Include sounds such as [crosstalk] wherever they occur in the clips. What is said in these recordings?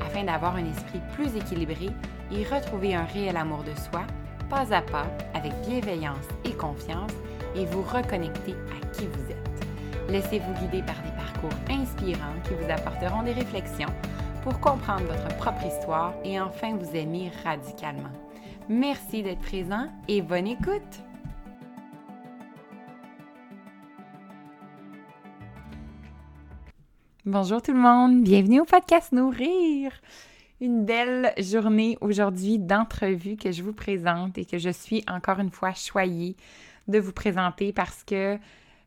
afin d'avoir un esprit plus équilibré et retrouver un réel amour de soi, pas à pas, avec bienveillance et confiance, et vous reconnecter à qui vous êtes. Laissez-vous guider par des parcours inspirants qui vous apporteront des réflexions pour comprendre votre propre histoire et enfin vous aimer radicalement. Merci d'être présent et bonne écoute! Bonjour tout le monde, bienvenue au podcast Nourrir. Une belle journée aujourd'hui d'entrevue que je vous présente et que je suis encore une fois choyée de vous présenter parce que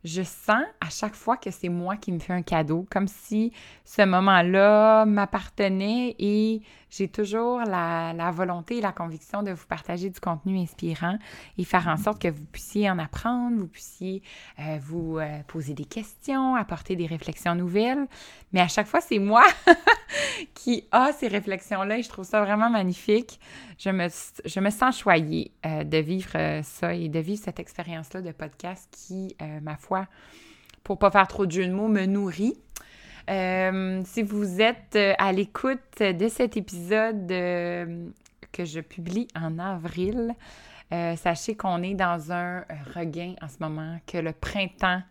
je sens à chaque fois que c'est moi qui me fais un cadeau, comme si ce moment-là m'appartenait et j'ai toujours la, volonté et la conviction de vous partager du contenu inspirant et faire en sorte que vous puissiez en apprendre, vous puissiez euh, vous euh, poser des questions, apporter des réflexions nouvelles. Mais à chaque fois, c'est moi [laughs] qui a ces réflexions-là et je trouve ça vraiment magnifique. Je me, sens choyée euh, de vivre ça et de vivre cette expérience-là de podcast qui, ma foi, pour pas faire trop de jeux de mots, me nourrit. Euh, si vous êtes euh, à l'écoute de cet épisode euh, que je publie en avril, sachez qu'on est dans un regain en ce moment, que le printemps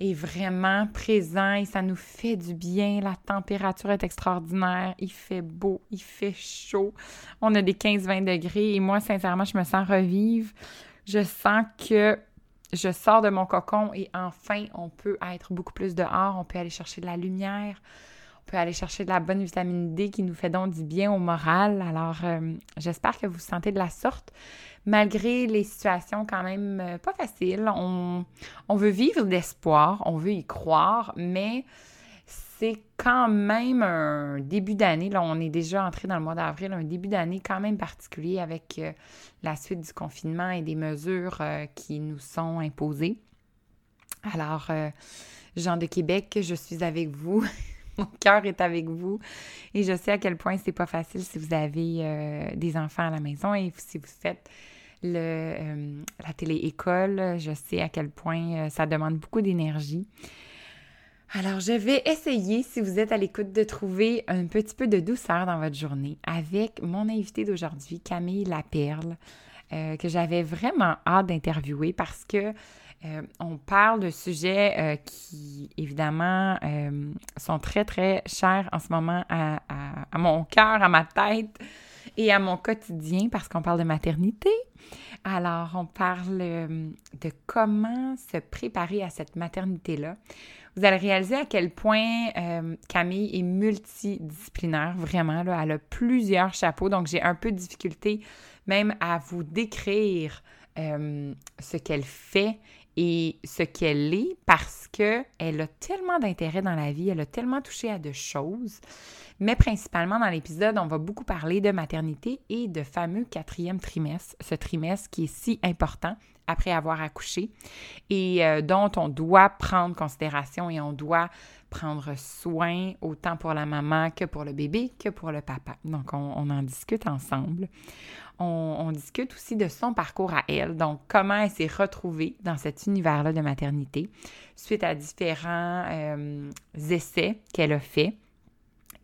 est vraiment présent et ça nous fait du bien. La température est extraordinaire, il fait beau, il fait chaud. On a des 15-20 degrés et moi, sincèrement, je me sens revivre. Je sens que je sors de mon cocon et enfin, on peut être beaucoup plus dehors, on peut aller chercher de la lumière, on peut aller chercher de la bonne vitamine D qui nous fait donc du bien au moral. Alors, euh, j'espère que vous vous sentez de la sorte, malgré les situations quand même euh, pas faciles. On, on veut vivre d'espoir, on veut y croire, mais c'est quand même un début d'année. Là, on est déjà entré dans le mois d'avril, un début d'année quand même particulier avec euh, la suite du confinement et des mesures euh, qui nous sont imposées. Alors, euh, Jean de Québec, je suis avec vous. [laughs] Mon cœur est avec vous et je sais à quel point c'est pas facile si vous avez des enfants à la maison et si vous faites la télé-école. Je sais à quel point ça demande beaucoup d'énergie. Alors, je vais essayer, si vous êtes à l'écoute, de trouver un petit peu de douceur dans votre journée avec mon invité d'aujourd'hui, Camille Laperle, euh, que j'avais vraiment hâte d'interviewer parce que euh, on parle de sujets euh, qui, évidemment, sont très, très chers en ce moment à, à mon cœur, à ma tête et à mon quotidien parce qu'on parle de maternité. Alors, on parle de comment se préparer à cette maternité-là vous allez réaliser à quel point euh, Camille est multidisciplinaire, vraiment. Elle a plusieurs chapeaux, donc j'ai un peu de difficulté même à vous décrire euh, ce qu'elle fait et ce qu'elle est parce qu'elle a tellement d'intérêt dans la vie, elle a tellement touché à de choses. Mais principalement dans l'épisode, on va beaucoup parler de maternité et de fameux quatrième trimestre, ce trimestre qui est si important après avoir accouché et euh, dont on doit prendre considération et on doit prendre soin autant pour la maman que pour le bébé que pour le papa. Donc, on, en discute ensemble. On, discute aussi de son parcours à elle, donc comment elle s'est retrouvée dans cet univers-là de maternité suite à différents euh, essais qu'elle a faits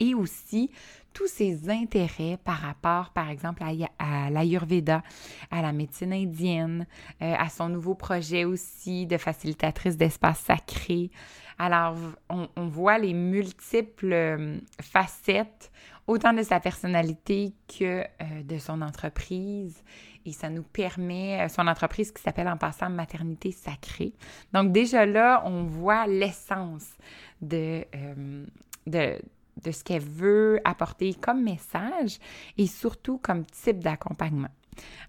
et aussi tous ses intérêts par rapport, par exemple, à, l'Ayurveda, à la médecine indienne, euh, à son nouveau projet aussi de facilitatrice d'espace sacré. Alors, on, voit les multiples euh, facettes, autant de sa personnalité que euh, de son entreprise. Et ça nous permet, son entreprise qui s'appelle en passant Maternité Sacrée. Donc déjà là, on voit l'essence de, de de ce qu'elle veut apporter comme message et surtout comme type d'accompagnement.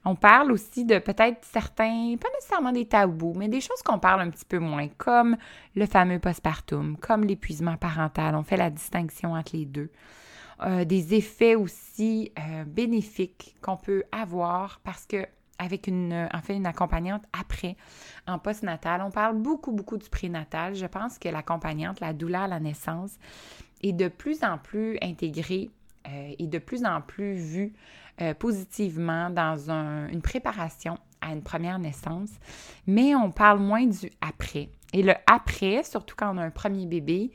On parle aussi de peut-être certains, pas nécessairement des tabous, mais des choses qu'on parle un petit peu moins, comme le fameux postpartum, comme l'épuisement parental. On fait la distinction entre les deux. Euh, des effets aussi euh, bénéfiques qu'on peut avoir parce que avec fait, une accompagnante après, en postnatal. On parle beaucoup, beaucoup du prénatal. Je pense que l'accompagnante, la douleur à la naissance, est de plus en plus intégrée euh, et de plus en plus vue positivement dans une préparation à une première naissance, mais on parle moins du après. Et le après, surtout quand on a un premier bébé,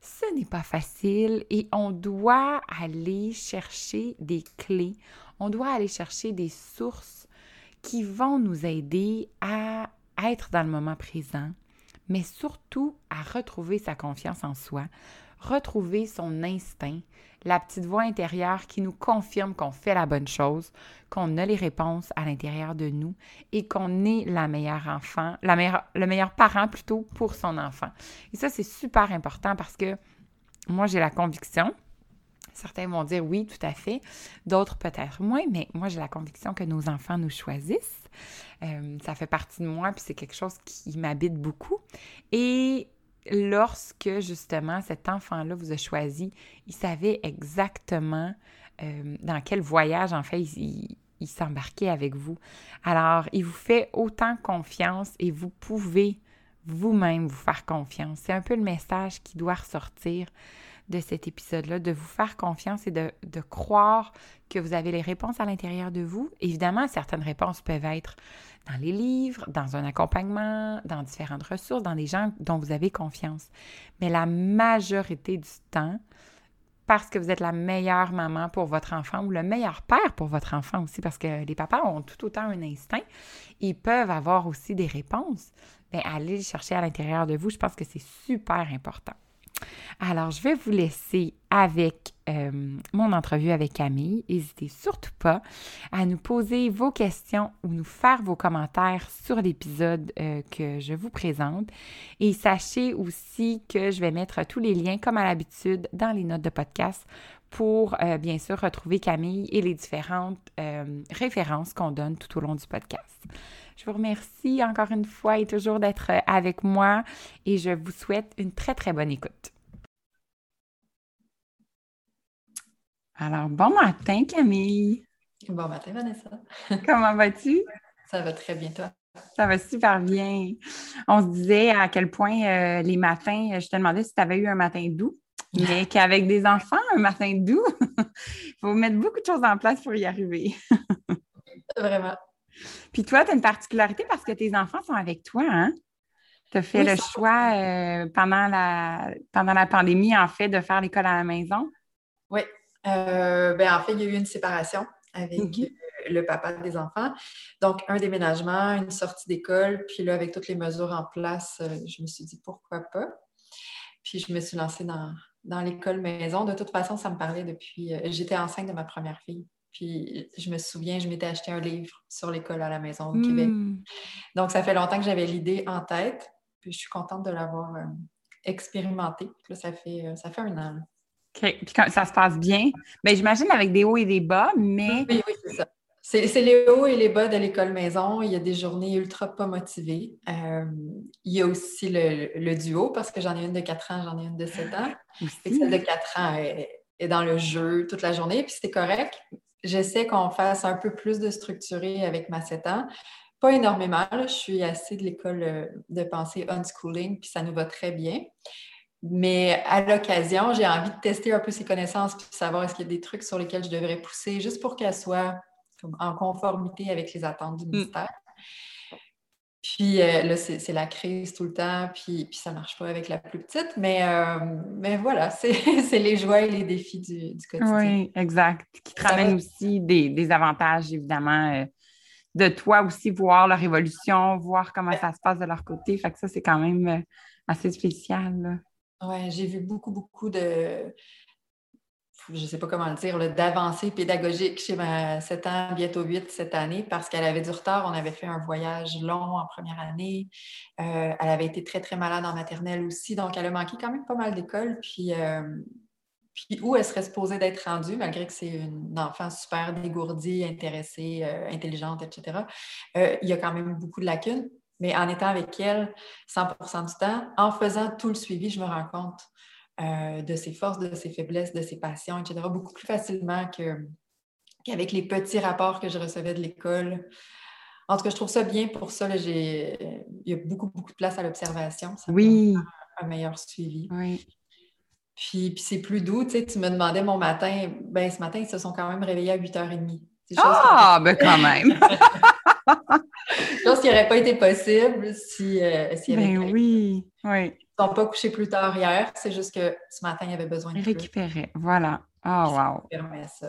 ce n'est pas facile et on doit aller chercher des clés, on doit aller chercher des sources qui vont nous aider à être dans le moment présent, mais surtout à retrouver sa confiance en soi, retrouver son instinct, la petite voix intérieure qui nous confirme qu'on fait la bonne chose, qu'on a les réponses à l'intérieur de nous et qu'on est la meilleure enfant, le meilleur parent plutôt pour son enfant. Et ça, c'est super important parce que moi, j'ai la conviction, certains vont dire oui, tout à fait, d'autres peut-être moins, mais moi, j'ai la conviction que nos enfants nous choisissent. Euh, ça fait partie de moi, puis c'est quelque chose qui m'habite beaucoup. Et lorsque justement cet enfant-là vous a choisi, il savait exactement euh, dans quel voyage en fait il, s'embarquait avec vous. Alors, il vous fait autant confiance et vous pouvez vous-même vous faire confiance. C'est un peu le message qui doit ressortir de cet épisode-là, de vous faire confiance et de, de, croire que vous avez les réponses à l'intérieur de vous. Évidemment, certaines réponses peuvent être dans les livres, dans un accompagnement, dans différentes ressources, dans des gens dont vous avez confiance. Mais la majorité du temps, parce que vous êtes la meilleure maman pour votre enfant ou le meilleur père pour votre enfant aussi, parce que les papas ont tout autant un instinct, ils peuvent avoir aussi des réponses. Bien, allez les chercher à l'intérieur de vous, je pense que c'est super important. Alors, je vais vous laisser avec euh, mon entrevue avec Camille. N'hésitez surtout pas à nous poser vos questions ou nous faire vos commentaires sur l'épisode euh, que je vous présente. Et sachez aussi que je vais mettre tous les liens, comme à l'habitude, dans les notes de podcast pour euh, bien sûr retrouver Camille et les différentes références qu'on donne tout au long du podcast. Je vous remercie encore une fois et toujours d'être avec moi et je vous souhaite une très très bonne écoute. Alors, bon matin, Camille. Bon matin, Vanessa. [laughs] [laughs] Comment vas-tu? Ça va très bien, toi? Ça va super bien. On se disait à quel point euh, les matins, je te demandais si tu avais eu un matin doux, mais qu'avec des enfants, un matin doux, il [laughs] faut mettre beaucoup de choses en place pour y arriver. [laughs] Vraiment. Puis toi, tu as une particularité parce que tes enfants sont avec toi, hein? Tu as fait le choix euh, pendant, la, pendant la pandémie, en fait, de faire l'école à la maison? Oui, euh, ben, en fait, il y a eu une séparation avec mhm. euh, le papa des enfants. Donc, un déménagement, une sortie d'école, puis là, avec toutes les mesures en place, je me suis dit pourquoi pas. Puis je me suis lancée dans, dans l'école maison. De toute façon, ça me parlait depuis. J'étais enceinte de ma première fille. Puis je me souviens, je m'étais acheté un livre sur l'école à la maison au Québec. Hmm. Donc, ça fait longtemps que j'avais l'idée en tête. Puis je suis contente de l'avoir expérimenté. Là, ça fait, ça fait un an. OK. Puis quand ça se passe bien, bien j'imagine avec des hauts et des bas, mais. Oui, oui, c'est ça. C'est les hauts et les bas de l'école maison. Il y a des journées ultra pas motivées. Euh, il y a aussi le, duo, parce que j'en ai une de 4 ans, j'en ai une de 7 ans. Et celle de 4 ans est, dans le jeu toute la journée, puis c'est correct. J'essaie qu'on fasse un peu plus de structuré avec ma 7 ans. Pas énormément, je suis assez de l'école euh, de pensée unschooling, puis ça nous va très bien. Mais à l'occasion, j'ai envie de tester un peu ses connaissances puis savoir est-ce qu'il y a des trucs sur lesquels je devrais pousser juste pour qu'elle soit en conformité avec les attentes du mm. ministère. Puis euh, là, c'est la crise tout le temps, puis, puis ça ne marche pas avec la plus petite. Mais, euh, mais voilà, c'est [laughs] les joies et les défis du, quotidien. Oui, exact. Qui te ramènent aussi des, avantages, évidemment, euh, de toi aussi, voir leur évolution, voir comment ça se passe de leur côté. Fait que ça, c'est quand même assez spécial. Là. Oui, j'ai vu beaucoup, beaucoup de, je ne sais pas comment le dire, d'avancées pédagogiques chez ma 7 ans, bientôt 8 cette année, parce qu'elle avait du retard. On avait fait un voyage long en première année. Euh, elle avait été très, très malade en maternelle aussi, donc elle a manqué quand même pas mal d'école. Puis, euh, puis où elle serait supposée d'être rendue, malgré que c'est une enfant super dégourdie, intéressée, euh, intelligente, etc., il y a quand même beaucoup de lacunes mais en étant avec elle 100% du temps, en faisant tout le suivi, je me rends compte euh, de ses forces, de ses faiblesses, de ses passions, etc., beaucoup plus facilement qu'avec les petits rapports que je recevais de l'école. En tout cas, je trouve ça bien pour ça. il y a beaucoup, beaucoup de place à l'observation. oui. Un, meilleur suivi. Oui. Puis, puis c'est plus doux. Tu, sais, tu me demandais mon matin. Ben, ce matin, ils se sont quand même réveillés à 8h30. Ah, ben quand même! [laughs] chose qui n'aurait pas été possible si, euh, s'il y avait Ben oui, oui. Sont pas couchés plus tard hier. C'est juste que ce matin, il y avait besoin de récupérer. Voilà. Oh, wow.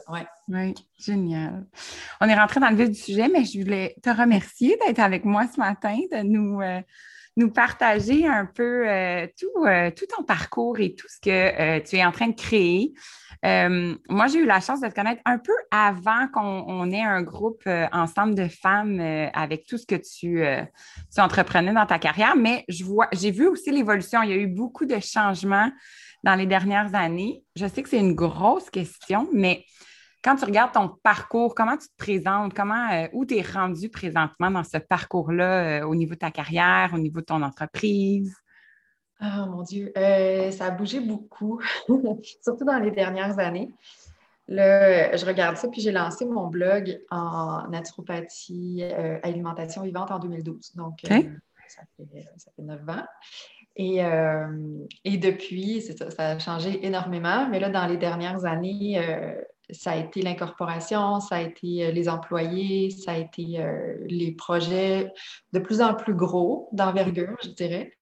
Ouais. Oui, génial. On est rentré dans le vif du sujet, mais je voulais te remercier d'être avec moi ce matin, de nous, euh, nous partager un peu euh, tout, tout ton parcours et tout ce que tu es en train de créer. Euh, moi, j'ai eu la chance de te connaître un peu avant qu'on ait un groupe euh, ensemble de femmes euh, avec tout ce que tu, tu, entreprenais dans ta carrière, mais j'ai vu aussi l'évolution. Il y a eu beaucoup de changements dans les dernières années. Je sais que c'est une grosse question, mais quand tu regardes ton parcours, comment tu te présentes, comment, où tu es rendu présentement dans ce parcours-là au niveau de ta carrière, au niveau de ton entreprise? Oh mon Dieu, euh, ça a bougé beaucoup, [laughs] surtout dans les dernières années. Là, je regarde ça, puis j'ai lancé mon blog en naturopathie, euh, alimentation vivante en 2012. Donc, euh, ça, fait, neuf ans. Et, et depuis, ça, ça, a changé énormément. Mais là, dans les dernières années, ça a été l'incorporation, ça a été les employés, ça a été les projets de plus en plus gros, d'envergure, je dirais.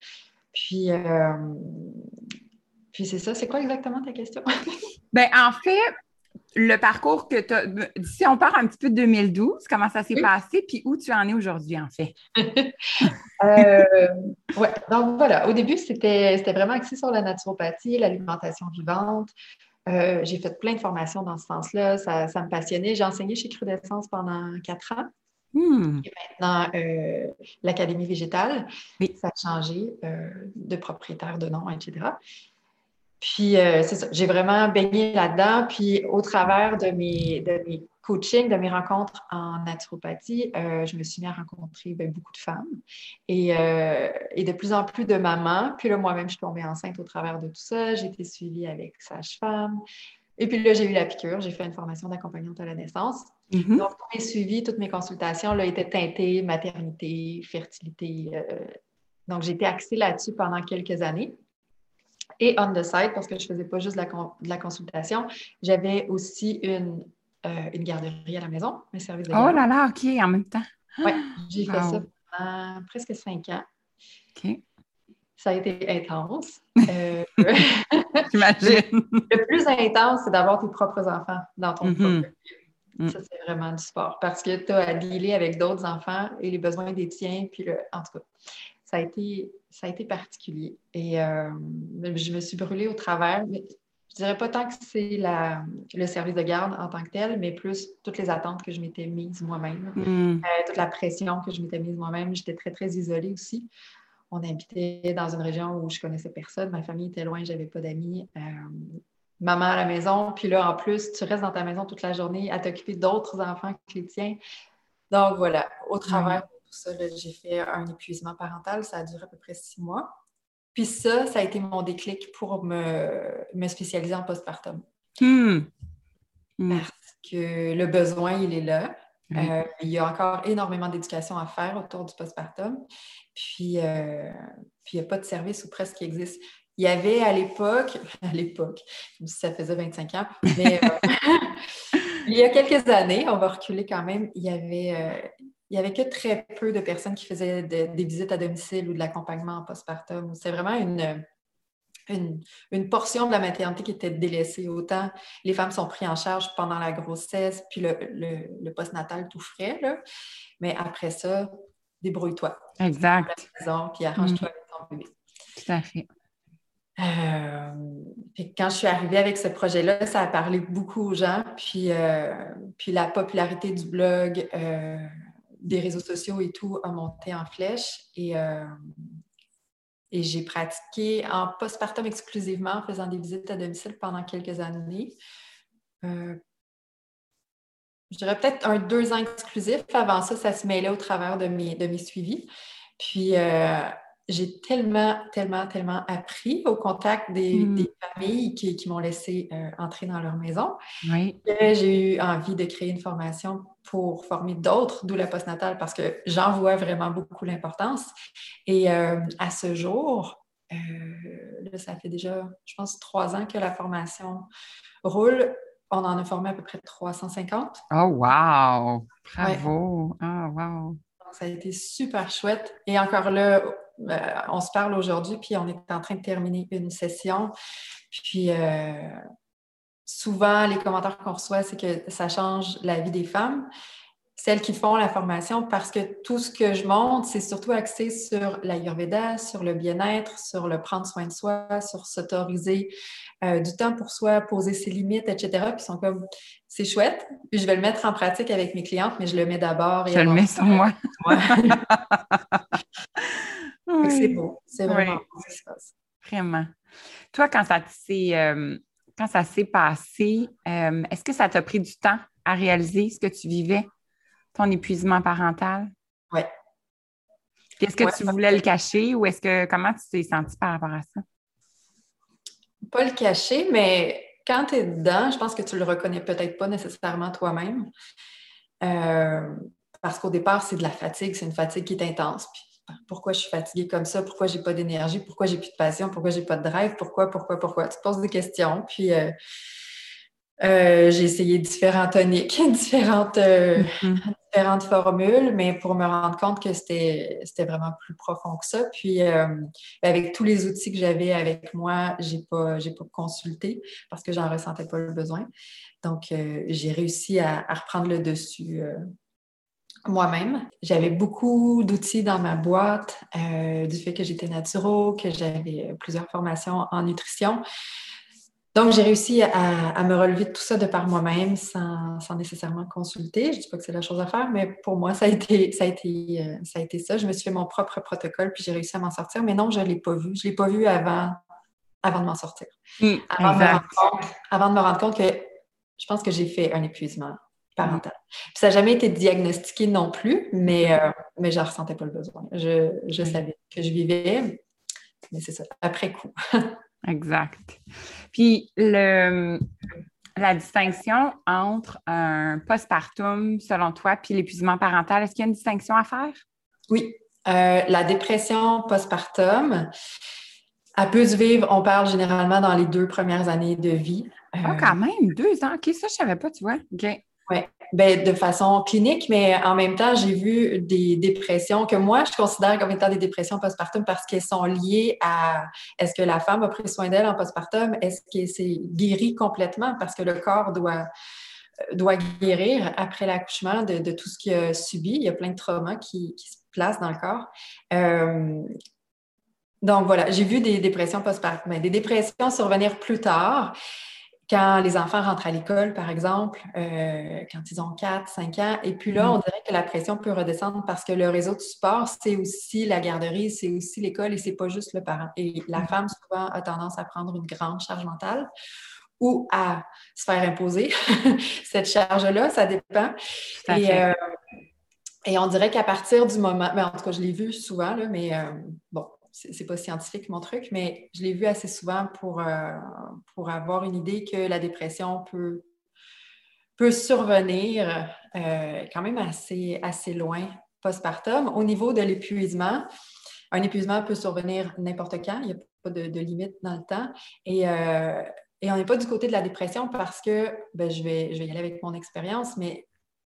Puis, euh, puis c'est ça. C'est quoi exactement ta question? [laughs] ben, en fait, le parcours que tu as. Si on part un petit peu de 2012, comment ça s'est passé, puis où tu en es aujourd'hui, en fait? [laughs] euh, oui, donc voilà. Au début, c'était vraiment axé sur la naturopathie, l'alimentation vivante. Euh, j'ai fait plein de formations dans ce sens-là. Ça, ça, me passionnait. J'ai enseigné chez Crudescence pendant quatre ans. Hmm. Et maintenant, euh, l'Académie végétale, ça a changé euh, de propriétaire, de nom, etc. Puis, euh, c'est ça, j'ai vraiment baigné là-dedans. Puis, au travers de mes, de mes coachings, de mes rencontres en naturopathie, je me suis mis à rencontrer ben, beaucoup de femmes et, et, de plus en plus de mamans. Puis là, moi-même, je suis tombée enceinte au travers de tout ça. J'ai été suivie avec sage-femme. Et puis là, j'ai eu la piqûre. J'ai fait une formation d'accompagnante à la naissance. Mm-hmm. Donc, tous mes suivis, toutes mes consultations là, étaient teintées maternité, fertilité. Euh, donc, j'ai été axée là-dessus pendant quelques années. Et on the side, parce que je ne faisais pas juste de la, consultation, j'avais aussi une, euh, une, garderie à la maison, un service de garde. Oh là là, OK, en même temps. Oui, j'ai fait ça pendant presque cinq ans. OK. Ça a été intense. [laughs] Euh, J'imagine. [laughs] le plus intense, c'est d'avoir tes propres enfants dans ton mm Mm. Ça, c'est vraiment du sport parce que tu as à dealer avec d'autres enfants et les besoins des tiens. Puis, le, en tout cas, ça a été, ça a été particulier. Et euh, je me suis brûlée au travers. Mais je dirais pas tant que c'est le service de garde en tant que tel, mais plus toutes les attentes que je m'étais mise moi-même, mm. euh, toute la pression que je m'étais mise moi-même. J'étais très, très isolée aussi. On habitait dans une région où je connaissais personne. Ma famille était loin, j'avais pas d'amis. Euh, maman à la maison, puis là, en plus, tu restes dans ta maison toute la journée à t'occuper d'autres enfants que les tiens. Donc voilà, au travers de tout ça, j'ai fait un épuisement parental. Ça a duré à peu près six mois. Puis ça, ça a été mon déclic pour me, me spécialiser en postpartum. Hmm. Hmm. Parce que le besoin, il est là. Euh, il y a encore énormément d'éducation à faire autour du postpartum. Puis, euh, puis il n'y a pas de service ou presque qui existe. Il y avait à l'époque, [laughs] à l'époque, ça faisait 25 ans, mais euh, [laughs] il y a quelques années, on va reculer quand même, il y avait, il y avait que très peu de personnes qui faisaient des visites à domicile ou de l'accompagnement en postpartum. C'est vraiment une, une, portion de la maternité qui était délaissée. Autant les femmes sont prises en charge pendant la grossesse, puis le, le, postnatal tout frais, là. mais après ça, débrouille-toi. Exact. puis arrange-toi mm. avec ton bébé. Tout à fait. Euh, quand je suis arrivée avec ce projet-là, ça a parlé beaucoup aux gens. Puis, euh, puis la popularité du blog, euh, des réseaux sociaux et tout a monté en flèche. Et, et j'ai pratiqué en postpartum exclusivement en faisant des visites à domicile pendant quelques années. je dirais peut-être un deux ans exclusif. Avant ça, ça se mêlait au travers de mes, de mes suivis. Puis j'ai tellement, tellement, tellement appris au contact des, hmm. familles qui, m'ont laissé euh, entrer dans leur maison. Oui. J'ai eu envie de créer une formation pour former d'autres, d'où la postnatale, parce que j'en vois vraiment beaucoup l'importance. Et euh, à ce jour, euh, là, ça fait déjà, je pense, trois ans que la formation roule. On en a formé à peu près 350. Oh, wow! Bravo! Oh, wow! ça a été super chouette. Et encore là, on se parle aujourd'hui, puis on est en train de terminer une session. Puis euh, souvent, les commentaires qu'on reçoit, c'est que ça change la vie des femmes celles qui font la formation parce que tout ce que je montre, c'est surtout axé sur l'Ayurveda, sur le bien-être, sur le prendre soin de soi, sur s'autoriser euh, du temps pour soi, poser ses limites, etc. Puis ils sont comme, c'est chouette, puis je vais le mettre en pratique avec mes clientes, mais je le mets d'abord. Je le mets sur moi. [laughs] C'est beau, c'est vraiment beau ce qui se passe. Vraiment. Toi, quand ça s'est, euh, quand ça s'est passé, euh, est-ce que ça t'a pris du temps à réaliser ce que tu vivais? ton épuisement parental? Oui. Est-ce que tu voulais le cacher ou est-ce que comment tu t'es sentie par rapport à ça? Pas le cacher, mais quand tu es dedans, je pense que tu le reconnais peut-être pas nécessairement toi-même. Euh, parce qu'au départ, c'est de la fatigue, c'est une fatigue qui est intense. Pourquoi je suis fatiguée comme ça? Pourquoi j'ai pas d'énergie? Pourquoi j'ai plus de passion? Pourquoi j'ai pas de drive? Pourquoi, pourquoi, pourquoi? Tu te poses des questions, puis euh, euh, j'ai essayé différents toniques, [laughs] différentes, euh, mm-hmm. différentes formules, mais pour me rendre compte que c'était vraiment plus profond que ça. Puis, euh, avec tous les outils que j'avais avec moi, je n'ai pas, pas consulté parce que j'en ressentais pas le besoin. Donc, j'ai réussi à, à, reprendre le dessus moi-même. J'avais beaucoup d'outils dans ma boîte, du fait que j'étais naturo, que j'avais plusieurs formations en nutrition. Donc, j'ai réussi à, me relever de tout ça de par moi-même sans, nécessairement consulter. Je ne dis pas que c'est la chose à faire, mais pour moi, ça a été ça. A été, euh, ça, a été ça. Je me suis fait mon propre protocole, puis j'ai réussi à m'en sortir. Mais non, je ne l'ai pas vu. Je ne l'ai pas vu avant, avant de m'en sortir. Avant, de me rendre compte, avant de me rendre compte que je pense que j'ai fait un épuisement parental. ça n'a jamais été diagnostiqué non plus, mais, euh, mais je ne ressentais pas le besoin. Je, je savais que je vivais, mais c'est ça, après coup. [laughs] Exact. Puis le, la distinction entre un postpartum, selon toi, puis l'épuisement parental, est-ce qu'il y a une distinction à faire? Oui. Euh, la dépression postpartum, elle peut se vivre, on parle généralement dans les deux premières années de vie. Ah, quand même, deux ans. OK, ça, je ne savais pas, tu vois. OK. Oui, ben, de façon clinique, mais en même temps, j'ai vu des dépressions que moi, je considère comme étant des dépressions postpartum parce qu'elles sont liées à est-ce que la femme a pris soin d'elle en postpartum? Est-ce qu'elle s'est guérie complètement? Parce que le corps doit, doit guérir après l'accouchement de, tout ce qu'il a subi? Il y a plein de traumas qui, qui se placent dans le corps. Euh, donc voilà, j'ai vu des dépressions postpartum, ben, des dépressions survenir plus tard quand les enfants rentrent à l'école, par exemple, euh, quand ils ont 4, 5 ans, et puis là, mm. on dirait que la pression peut redescendre parce que le réseau de support, c'est aussi la garderie, c'est aussi l'école et c'est pas juste le parent. Et la mm. femme, souvent, a tendance à prendre une grande charge mentale ou à se faire imposer [laughs] cette charge-là, ça dépend. Et, euh, et, on dirait qu'à partir du moment, mais en tout cas, je l'ai vu souvent, là, mais euh, bon, c'est pas scientifique mon truc, mais je l'ai vu assez souvent pour, euh, avoir une idée que la dépression peut, peut survenir euh, quand même assez, assez loin postpartum. Au niveau de l'épuisement, un épuisement peut survenir n'importe quand, il n'y a pas de, limite dans le temps. Et, euh, et on n'est pas du côté de la dépression parce que, ben, je, vais, je vais y aller avec mon expérience, mais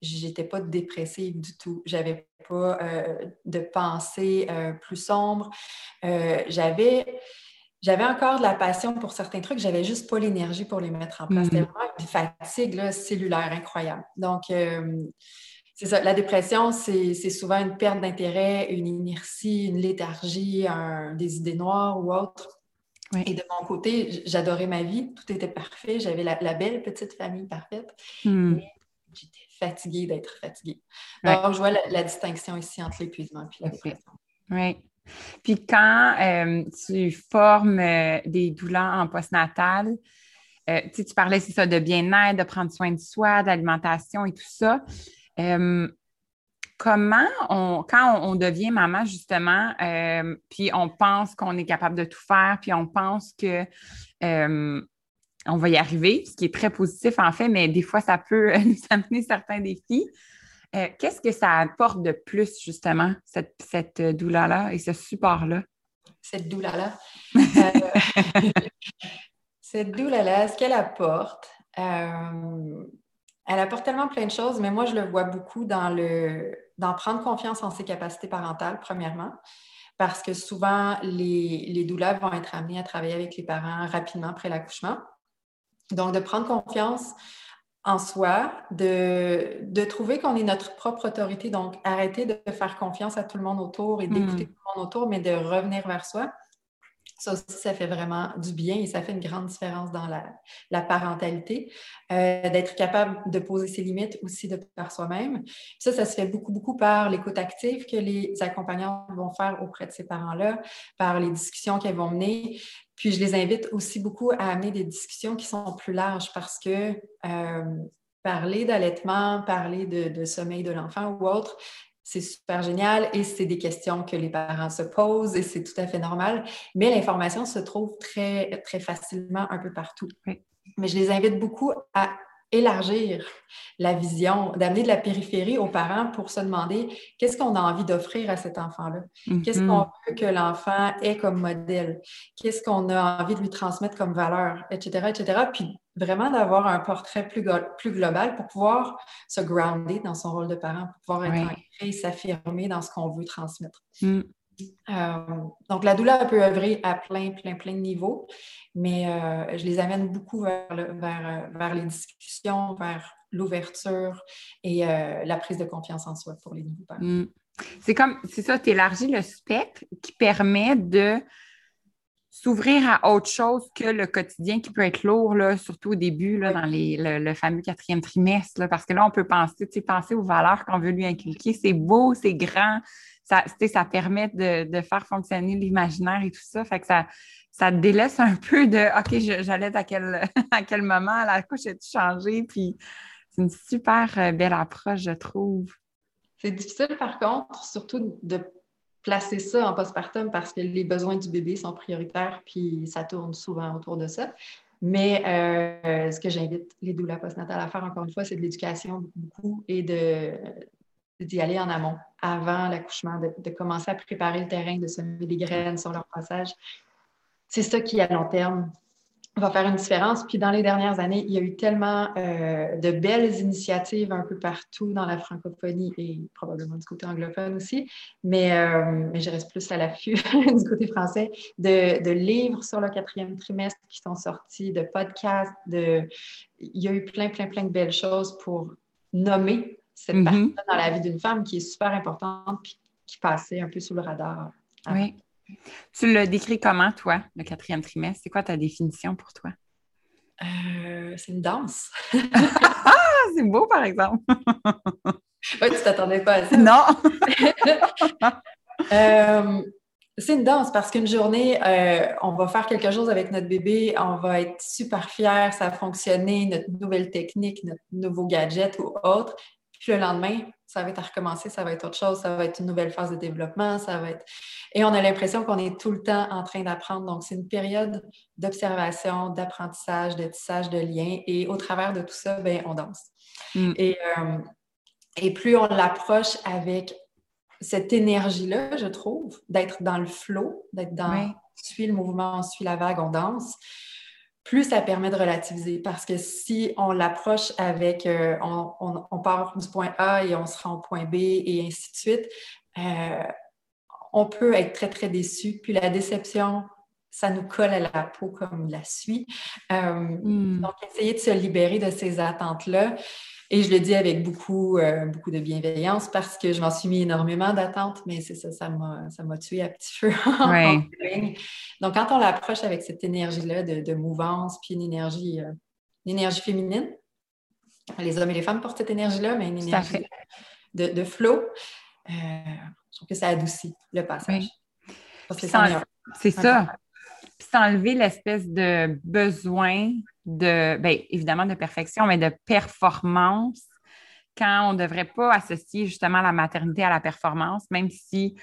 j'étais pas dépressive du tout. J'avais pas euh, de pensée euh, plus sombre. Euh, j'avais j'avais encore de la passion pour certains trucs, j'avais juste pas l'énergie pour les mettre en place. C'était mm-hmm. vraiment une fatigue cellulaire incroyable. Donc, c'est ça, la dépression, c'est souvent une perte d'intérêt, une inertie, une léthargie, des idées noires ou autre. Et de mon côté, j'adorais ma vie, tout était parfait, j'avais la, belle petite famille parfaite. Mm. Mais j'étais fatiguée d'être fatiguée. Donc, je vois la, distinction ici entre l'épuisement et la dépression. Oui. Puis quand euh, tu formes euh, des douleurs en postnatal, euh, tu parlais, c'est ça, de bien-être, de prendre soin de soi, d'alimentation et tout ça. comment on, quand on, devient maman, justement, puis on pense qu'on est capable de tout faire, puis on pense que on va y arriver, ce qui est très positif en fait, mais des fois, ça peut [laughs] nous amener certains défis. Euh, qu'est-ce que ça apporte de plus, justement, cette, cette douleur-là et ce support-là? Cette douleur-là? [laughs] cette douleur-là, ce qu'elle apporte, elle apporte tellement plein de choses, mais moi, je le vois beaucoup dans le dans prendre confiance en ses capacités parentales, premièrement, parce que souvent, les douleurs vont être amenées à travailler avec les parents rapidement après l'accouchement. Donc, de prendre confiance en soi, de, de trouver qu'on est notre propre autorité. Donc, arrêter de faire confiance à tout le monde autour et d'écouter hmm. tout le monde autour, mais de revenir vers soi. Ça aussi, ça fait vraiment du bien et ça fait une grande différence dans la, parentalité. Euh, d'être capable de poser ses limites aussi de par soi-même. Ça, ça se fait beaucoup, beaucoup par l'écoute active que les accompagnants vont faire auprès de ces parents-là, par les discussions qu'elles vont mener. Puis je les invite aussi beaucoup à amener des discussions qui sont plus larges parce que euh, parler d'allaitement, parler de, de, sommeil de l'enfant ou autre, c'est super génial et c'est des questions que les parents se posent et c'est tout à fait normal. Mais l'information se trouve très, très facilement un peu partout. Mais je les invite beaucoup à élargir la vision, d'amener de la périphérie aux parents pour se demander qu'est-ce qu'on a envie d'offrir à cet enfant-là? Qu'est-ce qu'on mm-hmm. veut que l'enfant ait comme modèle? Qu'est-ce qu'on a envie de lui transmettre comme valeur, etc., etc. Puis vraiment d'avoir un portrait plus, plus global pour pouvoir se grounder dans son rôle de parent, pour pouvoir être ancré et s'affirmer dans ce qu'on veut transmettre. Mm. Euh, donc, la douleur peut œuvrer à plein, plein, plein de niveaux, mais euh, je les amène beaucoup vers, vers, vers les discussions, vers l'ouverture et euh, la prise de confiance en soi pour les nouveaux parents. Mm. C'est comme, c'est ça, tu élargis le spectre qui permet de s'ouvrir à autre chose que le quotidien qui peut être lourd, là, surtout au début, là, dans les, le, fameux quatrième trimestre, parce que là, on peut penser, penser aux valeurs qu'on veut lui inculquer. C'est beau, c'est grand, ça, ça permet de, faire fonctionner l'imaginaire et tout ça. Fait que ça, ça délaisse un peu de OK, j'allais à quel, [laughs] à quel moment, la couche a changé? Puis c'est une super euh, belle approche, je trouve. C'est difficile, par contre, surtout de placer ça en postpartum parce que les besoins du bébé sont prioritaires, puis ça tourne souvent autour de ça. Mais euh, ce que j'invite les douleurs postnatales à faire, encore une fois, c'est de l'éducation beaucoup et d'y aller en amont, avant l'accouchement, de, de, commencer à préparer le terrain, de semer des graines sur leur passage. C'est ça qui, à long terme, va faire une différence. Puis dans les dernières années, il y a eu tellement euh, de belles initiatives un peu partout dans la francophonie et probablement du côté anglophone aussi, mais, euh, mais je reste plus à l'affût [laughs] du côté français, de, de, livres sur le quatrième trimestre qui sont sortis, de podcasts, de... il y a eu plein, plein, plein de belles choses pour nommer cette mm-hmm. partie dans la vie d'une femme qui est super importante puis qui passait un peu sous le radar. Oui. Tu le décris comment, toi, le quatrième trimestre? C'est quoi ta définition pour toi? Euh, c'est une danse. [laughs] ah, c'est beau, par exemple. oui, tu t'attendais pas à ça. Non. [laughs] Euh, c'est une danse parce qu'une journée, euh, on va faire quelque chose avec notre bébé, on va être super fiers, ça a fonctionné, notre nouvelle technique, notre nouveau gadget ou autre. Puis le lendemain, ça va être à recommencer, ça va être autre chose, ça va être une nouvelle phase de développement, ça va être... Et on a l'impression qu'on est tout le temps en train d'apprendre. Donc, c'est une période d'observation, d'apprentissage, de tissage de liens. Et au travers de tout ça, ben, on danse. Mm. Et, euh, et plus on l'approche avec cette énergie-là, je trouve, d'être dans le flow, d'être dans... On suit le mouvement, on suit la vague, on danse plus ça permet de relativiser. Parce que si on l'approche avec, euh, on, part du point A et on se rend au point B et ainsi de suite, euh, on peut être très, très déçu. Puis la déception, ça nous colle à la peau comme la suie. Euh, hmm. Donc, essayer de se libérer de ces attentes-là. Et je le dis avec beaucoup, euh, beaucoup de bienveillance parce que je m'en suis mis énormément d'attentes, mais c'est ça, ça m'a tué à petit feu. [laughs] Donc, quand on l'approche avec cette énergie-là de, mouvance, puis une énergie, euh, une énergie féminine, les hommes et les femmes portent cette énergie-là, mais une énergie de, de flow, euh, je trouve que ça adoucit le passage. C'est ça. Puis s'enlever l'espèce de besoin de, bien, évidemment, de perfection, mais de performance quand on ne devrait pas associer justement la maternité à la performance, même si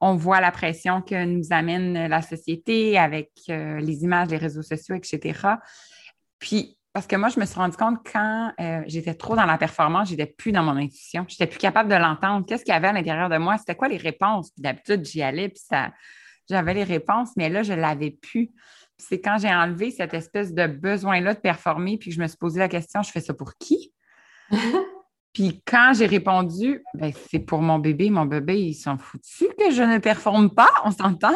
on voit la pression que nous amène la société avec euh, les images, les réseaux sociaux, etc. Puis, parce que moi, je me suis rendu compte quand euh, j'étais trop dans la performance, j'étais plus dans mon intuition. J'étais plus capable de l'entendre. Qu'est-ce qu'il y avait à l'intérieur de moi? C'était quoi les réponses? d'habitude, j'y allais, puis ça, j'avais les réponses, mais là, je ne l'avais plus. C'est quand j'ai enlevé cette espèce de besoin-là de performer, puis que je me suis posé la question, je fais ça pour qui? [laughs] Puis quand j'ai répondu, ben, c'est pour mon bébé, mon bébé, ils sont foutus que je ne performe pas, on s'entend?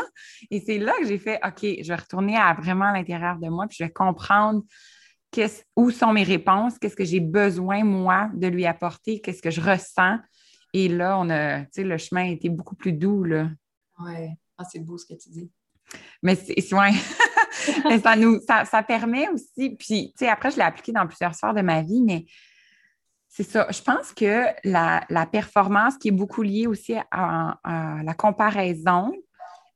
Et c'est là que j'ai fait, OK, je vais retourner à vraiment l'intérieur de moi, puis je vais comprendre où sont mes réponses, qu'est-ce que j'ai besoin, moi, de lui apporter, qu'est-ce que je ressens. Et là, on a, tu sais, le chemin a été beaucoup plus doux, là. Oui, ah, c'est beau ce que tu dis. Mais c'est, ouais. [laughs] ça nous, ça, ça permet aussi, puis, tu sais, après, je l'ai appliqué dans plusieurs sphères de ma vie, mais c'est ça. Je pense que la, performance qui est beaucoup liée aussi à, la comparaison,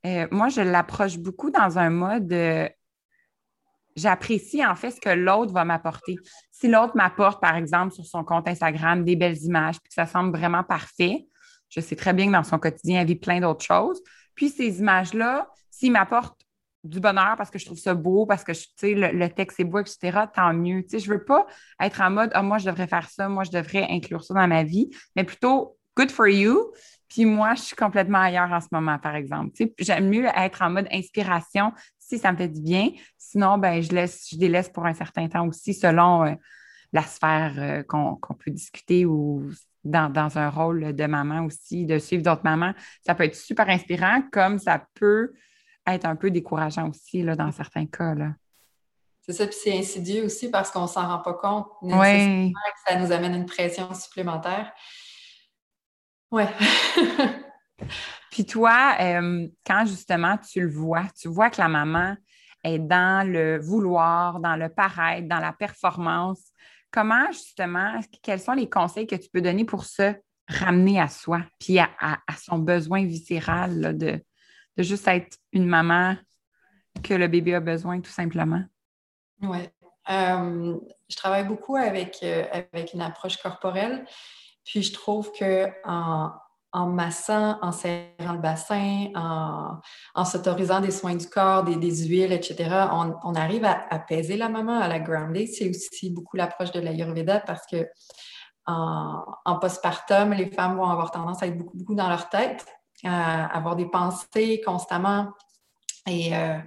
euh, moi, je l'approche beaucoup dans un mode j'apprécie en fait ce que l'autre va m'apporter. Si l'autre m'apporte, par exemple, sur son compte Instagram, des belles images, puis que ça semble vraiment parfait, je sais très bien que dans son quotidien, elle vit plein d'autres choses. Puis ces images-là, s'il m'apporte du bonheur parce que je trouve ça beau, parce que le, le texte est beau, etc., tant mieux. Je ne veux pas être en mode Ah, moi, je devrais faire ça, moi, je devrais inclure ça dans ma vie, mais plutôt good for you. Puis moi, je suis complètement ailleurs en ce moment, par exemple. J'aime mieux être en mode inspiration si ça me fait du bien. Sinon, ben, je laisse, je délaisse pour un certain temps aussi selon euh, la sphère euh, qu'on peut discuter ou dans, dans, un rôle de maman aussi, de suivre d'autres mamans. Ça peut être super inspirant, comme ça peut être un peu décourageant aussi là, dans certains cas. Là. C'est ça, puis c'est insidieux aussi parce qu'on ne s'en rend pas compte nécessairement que ça nous amène une pression supplémentaire. Ouais. [laughs] puis toi, euh, quand justement tu le vois, tu vois que la maman est dans le vouloir, dans le paraître, dans la performance, comment justement, quels sont les conseils que tu peux donner pour se ramener à soi, puis à, son besoin viscéral de, juste être une maman que le bébé a besoin, tout simplement? Oui. Euh, je travaille beaucoup avec, euh, avec une approche corporelle. Puis je trouve que en, en massant, en serrant le bassin, en, s'autorisant des soins du corps, des, huiles, etc., on, arrive à apaiser la maman, à la grounder. C'est aussi beaucoup l'approche de l'Ayurveda parce que en, postpartum, les femmes vont avoir tendance à être beaucoup, beaucoup dans leur tête avoir des pensées constamment. Et, euh,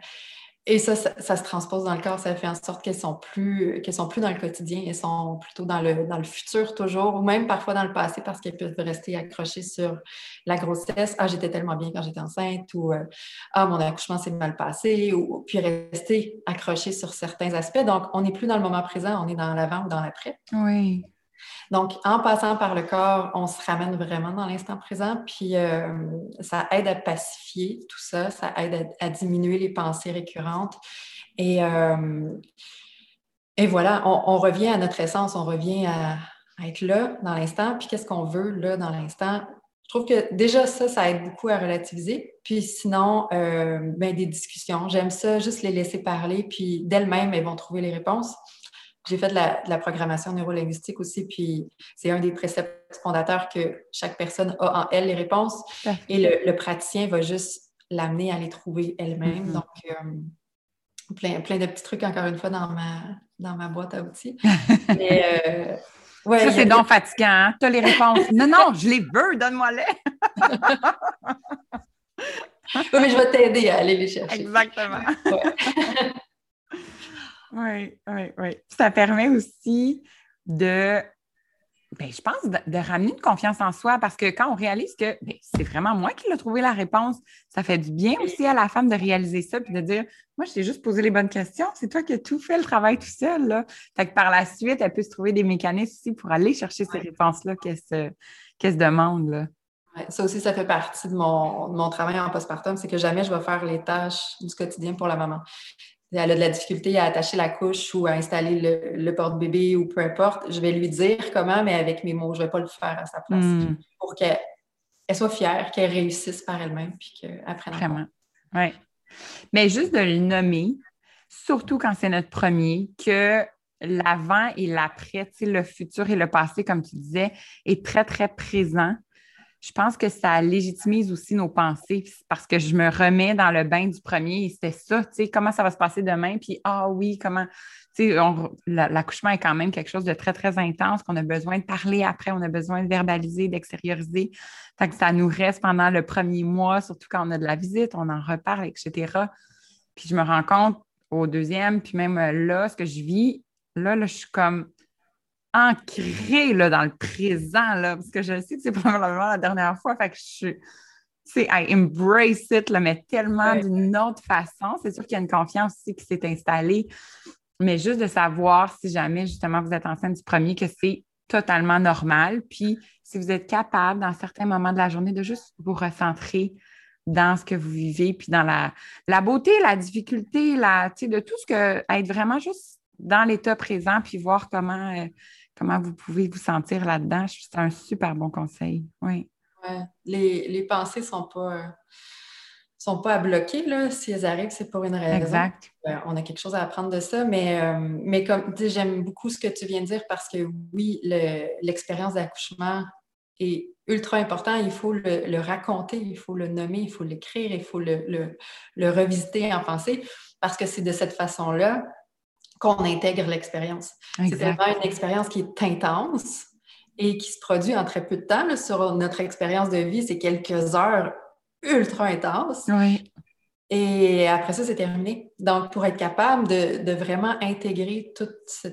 et ça, ça, se transpose dans le corps, ça fait en sorte qu'elles sont plus qu'elles sont plus dans le quotidien, elles sont plutôt dans le, dans le futur toujours, ou même parfois dans le passé parce qu'elles peuvent rester accrochées sur la grossesse. Ah, j'étais tellement bien quand j'étais enceinte, ou euh, Ah, mon accouchement s'est mal passé, ou puis rester accrochées sur certains aspects. Donc, on n'est plus dans le moment présent, on est dans l'avant ou dans l'après. Oui. Donc, en passant par le corps, on se ramène vraiment dans l'instant présent, puis euh, ça aide à pacifier tout ça, ça aide à, diminuer les pensées récurrentes. Et, euh, voilà, on, revient à notre essence, on revient à, être là dans l'instant, puis qu'est-ce qu'on veut là dans l'instant? Je trouve que déjà ça, ça aide beaucoup à relativiser. Puis sinon, euh, ben, des discussions. J'aime ça, juste les laisser parler, puis d'elles-mêmes, elles vont trouver les réponses. J'ai fait de la, programmation neurolinguistique aussi, puis c'est un des préceptes fondateurs que chaque personne a en elle les réponses et le, praticien va juste l'amener à les trouver elle-même. Mm-hmm. Donc, euh, plein, plein de petits trucs, encore une fois, dans ma, dans ma boîte à outils. [laughs] Mais, euh, ça, c'est donc fatigant. Hein? Tu as les réponses. non, non, je les veux, donne-moi-les. [laughs] oui, mais je vais t'aider à aller les chercher. Exactement. [laughs] Oui, oui, oui. Ça permet aussi de, ben, je pense, de, ramener une confiance en soi parce que quand on réalise que ben, c'est vraiment moi qui l'ai trouvé la réponse, ça fait du bien aussi à la femme de réaliser ça puis de dire Moi, je t'ai juste posé les bonnes questions, c'est toi qui as tout fait le travail tout seul. Là. Fait que par la suite, elle peut se trouver des mécanismes aussi pour aller chercher ces réponses-là qu'elle se, se, demande. Là. ça aussi, ça fait partie de mon, de mon travail en postpartum, c'est que jamais je vais faire les tâches du quotidien pour la maman elle a de la difficulté à attacher la couche ou à installer le, porte-bébé ou peu importe, je vais lui dire comment, mais avec mes mots, je ne vais pas le faire à sa place. Hmm. Pour qu'elle soit fière, qu'elle réussisse par elle-même, puis qu'elle apprenne Vraiment. Oui. Mais juste de le nommer, surtout quand c'est notre premier, que l'avant et l'après, le futur et le passé, comme tu disais, est très, très présent. Je pense que ça légitimise aussi nos pensées parce que je me remets dans le bain du premier et c'était ça, tu sais, comment ça va se passer demain, puis ah oui, comment, tu sais, l'accouchement est quand même quelque chose de très, très intense qu'on a besoin de parler après, on a besoin de verbaliser, d'extérioriser. Fait que ça nous reste pendant le premier mois, surtout quand on a de la visite, on en reparle, etc. Puis je me rends compte au deuxième, puis même là, ce que je vis, là je suis comme ancrée là, dans le présent, là, parce que je sais que c'est [laughs] probablement la dernière fois. Fait que je suis, sais, I embrace it, là, mais tellement d'une autre façon. C'est sûr qu'il y a une confiance aussi qui s'est installée, mais juste de savoir si jamais justement vous êtes enceinte du premier, que c'est totalement normal. Puis si vous êtes capable, dans certains moments de la journée, de juste vous recentrer dans ce que vous vivez, puis dans la, la beauté, la difficulté, la, de tout ce que, être vraiment juste dans l'état présent, puis voir comment, euh, comment vous pouvez vous sentir là-dedans. C'est un super bon conseil. Oui. Les, pensées ne sont pas, sont pas à bloquer. Là. Si elles arrivent, c'est pour une raison. Exact. on a quelque chose à apprendre de ça. Mais, euh, mais comme j'aime beaucoup ce que tu viens de dire parce que oui, l'expérience d'accouchement est ultra important. Il faut le, raconter, il faut le nommer, il faut l'écrire, il faut le, le revisiter en pensée parce que c'est de cette façon-là qu'on intègre l'expérience. C'est vraiment une expérience qui est intense et qui se produit en très peu de temps. sur notre expérience de vie, c'est quelques heures ultra intenses. Et après ça, c'est terminé. Donc, pour être capable de, vraiment intégrer tous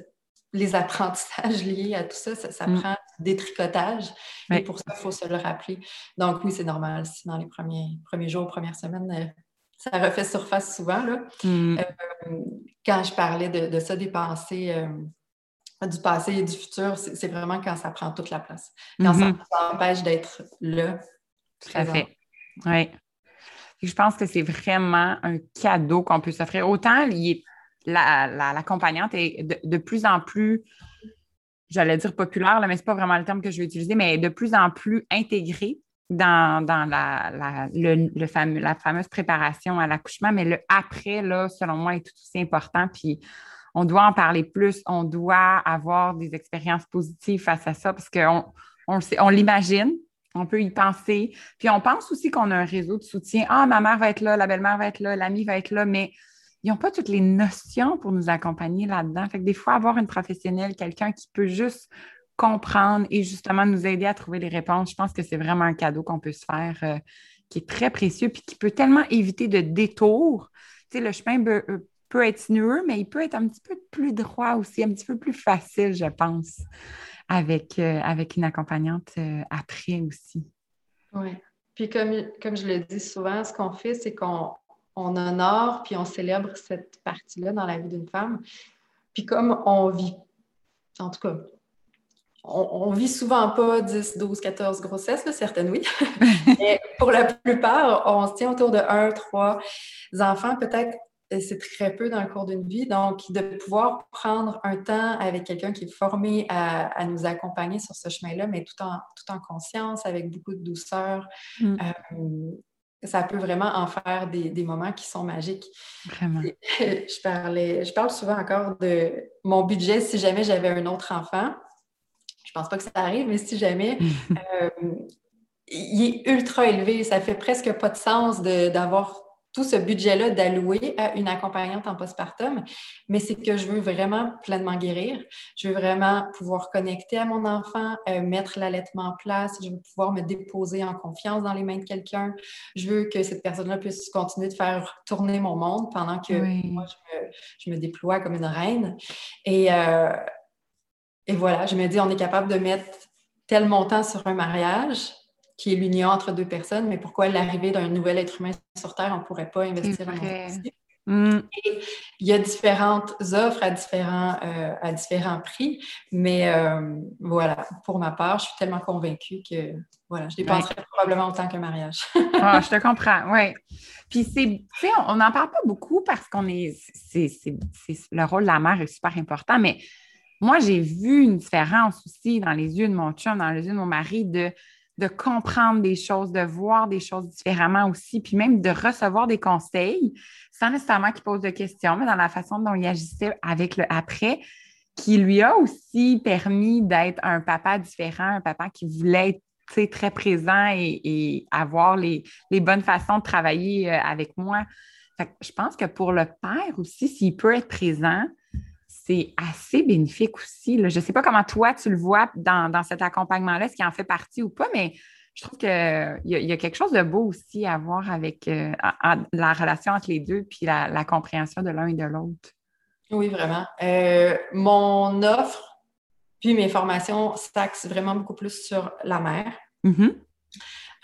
les apprentissages [laughs] liés à tout ça, ça, mm. prend des tricotages. Et pour ça, il faut se le rappeler. Donc, oui, c'est normal. Si dans les premiers, premiers jours, premières semaines, euh, ça refait surface souvent. Là. Mm. Euh, quand je parlais de, ça, des pensées euh, du passé et du futur, c'est vraiment quand ça prend toute la place. Quand ça, mm-hmm. empêche d'être là. Tout à fait. Oui. Je pense que c'est vraiment un cadeau qu'on peut s'offrir. Autant l'accompagnante la, est de, de, plus en plus, j'allais dire populaire, là, mais ce n'est pas vraiment le terme que je vais utiliser, mais de plus en plus intégrée dans, la, la, le, la fameuse préparation à l'accouchement, mais le après, là, selon moi, est tout aussi important. Puis on doit en parler plus, on doit avoir des expériences positives face à ça parce qu'on on, on l'imagine, on peut y penser. Puis on pense aussi qu'on a un réseau de soutien. Ah, ma mère va être là, la belle-mère va être là, l'ami va être là, mais ils n'ont pas toutes les notions pour nous accompagner là-dedans. Fait que des fois, avoir une professionnelle, quelqu'un qui peut juste comprendre et justement nous aider à trouver les réponses. Je pense que c'est vraiment un cadeau qu'on peut se faire euh, qui est très précieux puis qui peut tellement éviter de détours. Tu sais, le chemin peut, euh, être sinueux, mais il peut être un petit peu plus droit aussi, un petit peu plus facile, je pense, avec, euh, avec une accompagnante après aussi. Oui. Puis comme, comme je le dis souvent, ce qu'on fait, c'est qu'on on honore puis on célèbre cette partie-là dans la vie d'une femme. Puis comme on vit, en tout cas, on, vit souvent pas 10, 12, 14 grossesses, certaines oui. [laughs] Mais pour la plupart, on se tient autour de 1, 3 enfants, peut-être c'est très peu dans le cours d'une vie. Donc, de pouvoir prendre un temps avec quelqu'un qui est formé à, nous accompagner sur ce chemin-là, mais tout en, tout en conscience, avec beaucoup de douceur, mm. euh, ça peut vraiment en faire des, des moments qui sont magiques. Vraiment. Je, parlais, je parle souvent encore de mon budget si jamais j'avais un autre enfant. Je pense pas que ça arrive, mais si jamais, euh, il est ultra élevé. Ça fait presque pas de sens d'avoir tout ce budget-là d'allouer à une accompagnante en postpartum, mais c'est que je veux vraiment pleinement guérir. Je veux vraiment pouvoir connecter à mon enfant, euh, mettre l'allaitement en place. Je veux pouvoir me déposer en confiance dans les mains de quelqu'un. Je veux que cette personne-là puisse continuer de faire tourner mon monde pendant que moi, je me, déploie comme une reine. Et, euh, et voilà, je me dis, on est capable de mettre tel montant sur un mariage qui est l'union entre deux personnes, mais pourquoi l'arrivée d'un nouvel être humain sur Terre, on ne pourrait pas investir en mm. Il y a différentes offres à différents, euh, à différents prix, mais euh, voilà, pour ma part, je suis tellement convaincue que voilà, je dépenserais probablement autant qu'un mariage. ah, [laughs] je te comprends, oui. Puis c'est, on n'en parle pas beaucoup parce qu'on est, c'est, le rôle de la mère est super important, mais moi, j'ai vu une différence aussi dans les yeux de mon chum, dans les yeux de mon mari, de, comprendre des choses, de voir des choses différemment aussi, puis même de recevoir des conseils sans nécessairement qu'il pose de questions, mais dans la façon dont il agissait avec le après, qui lui a aussi permis d'être un papa différent, un papa qui voulait être très présent et, avoir les, bonnes façons de travailler euh, avec moi. je pense que pour le père aussi, s'il peut être présent, c'est assez bénéfique aussi. Je ne sais pas comment toi tu le vois dans, cet accompagnement-là, ce qui en fait partie ou pas, mais je trouve qu'il y, y, a quelque chose de beau aussi à voir avec euh, la relation entre les deux puis la, compréhension de l'un et de l'autre. Oui, vraiment. Euh, mon offre, puis mes formations s'axent vraiment beaucoup plus sur la mère. Mm-hmm.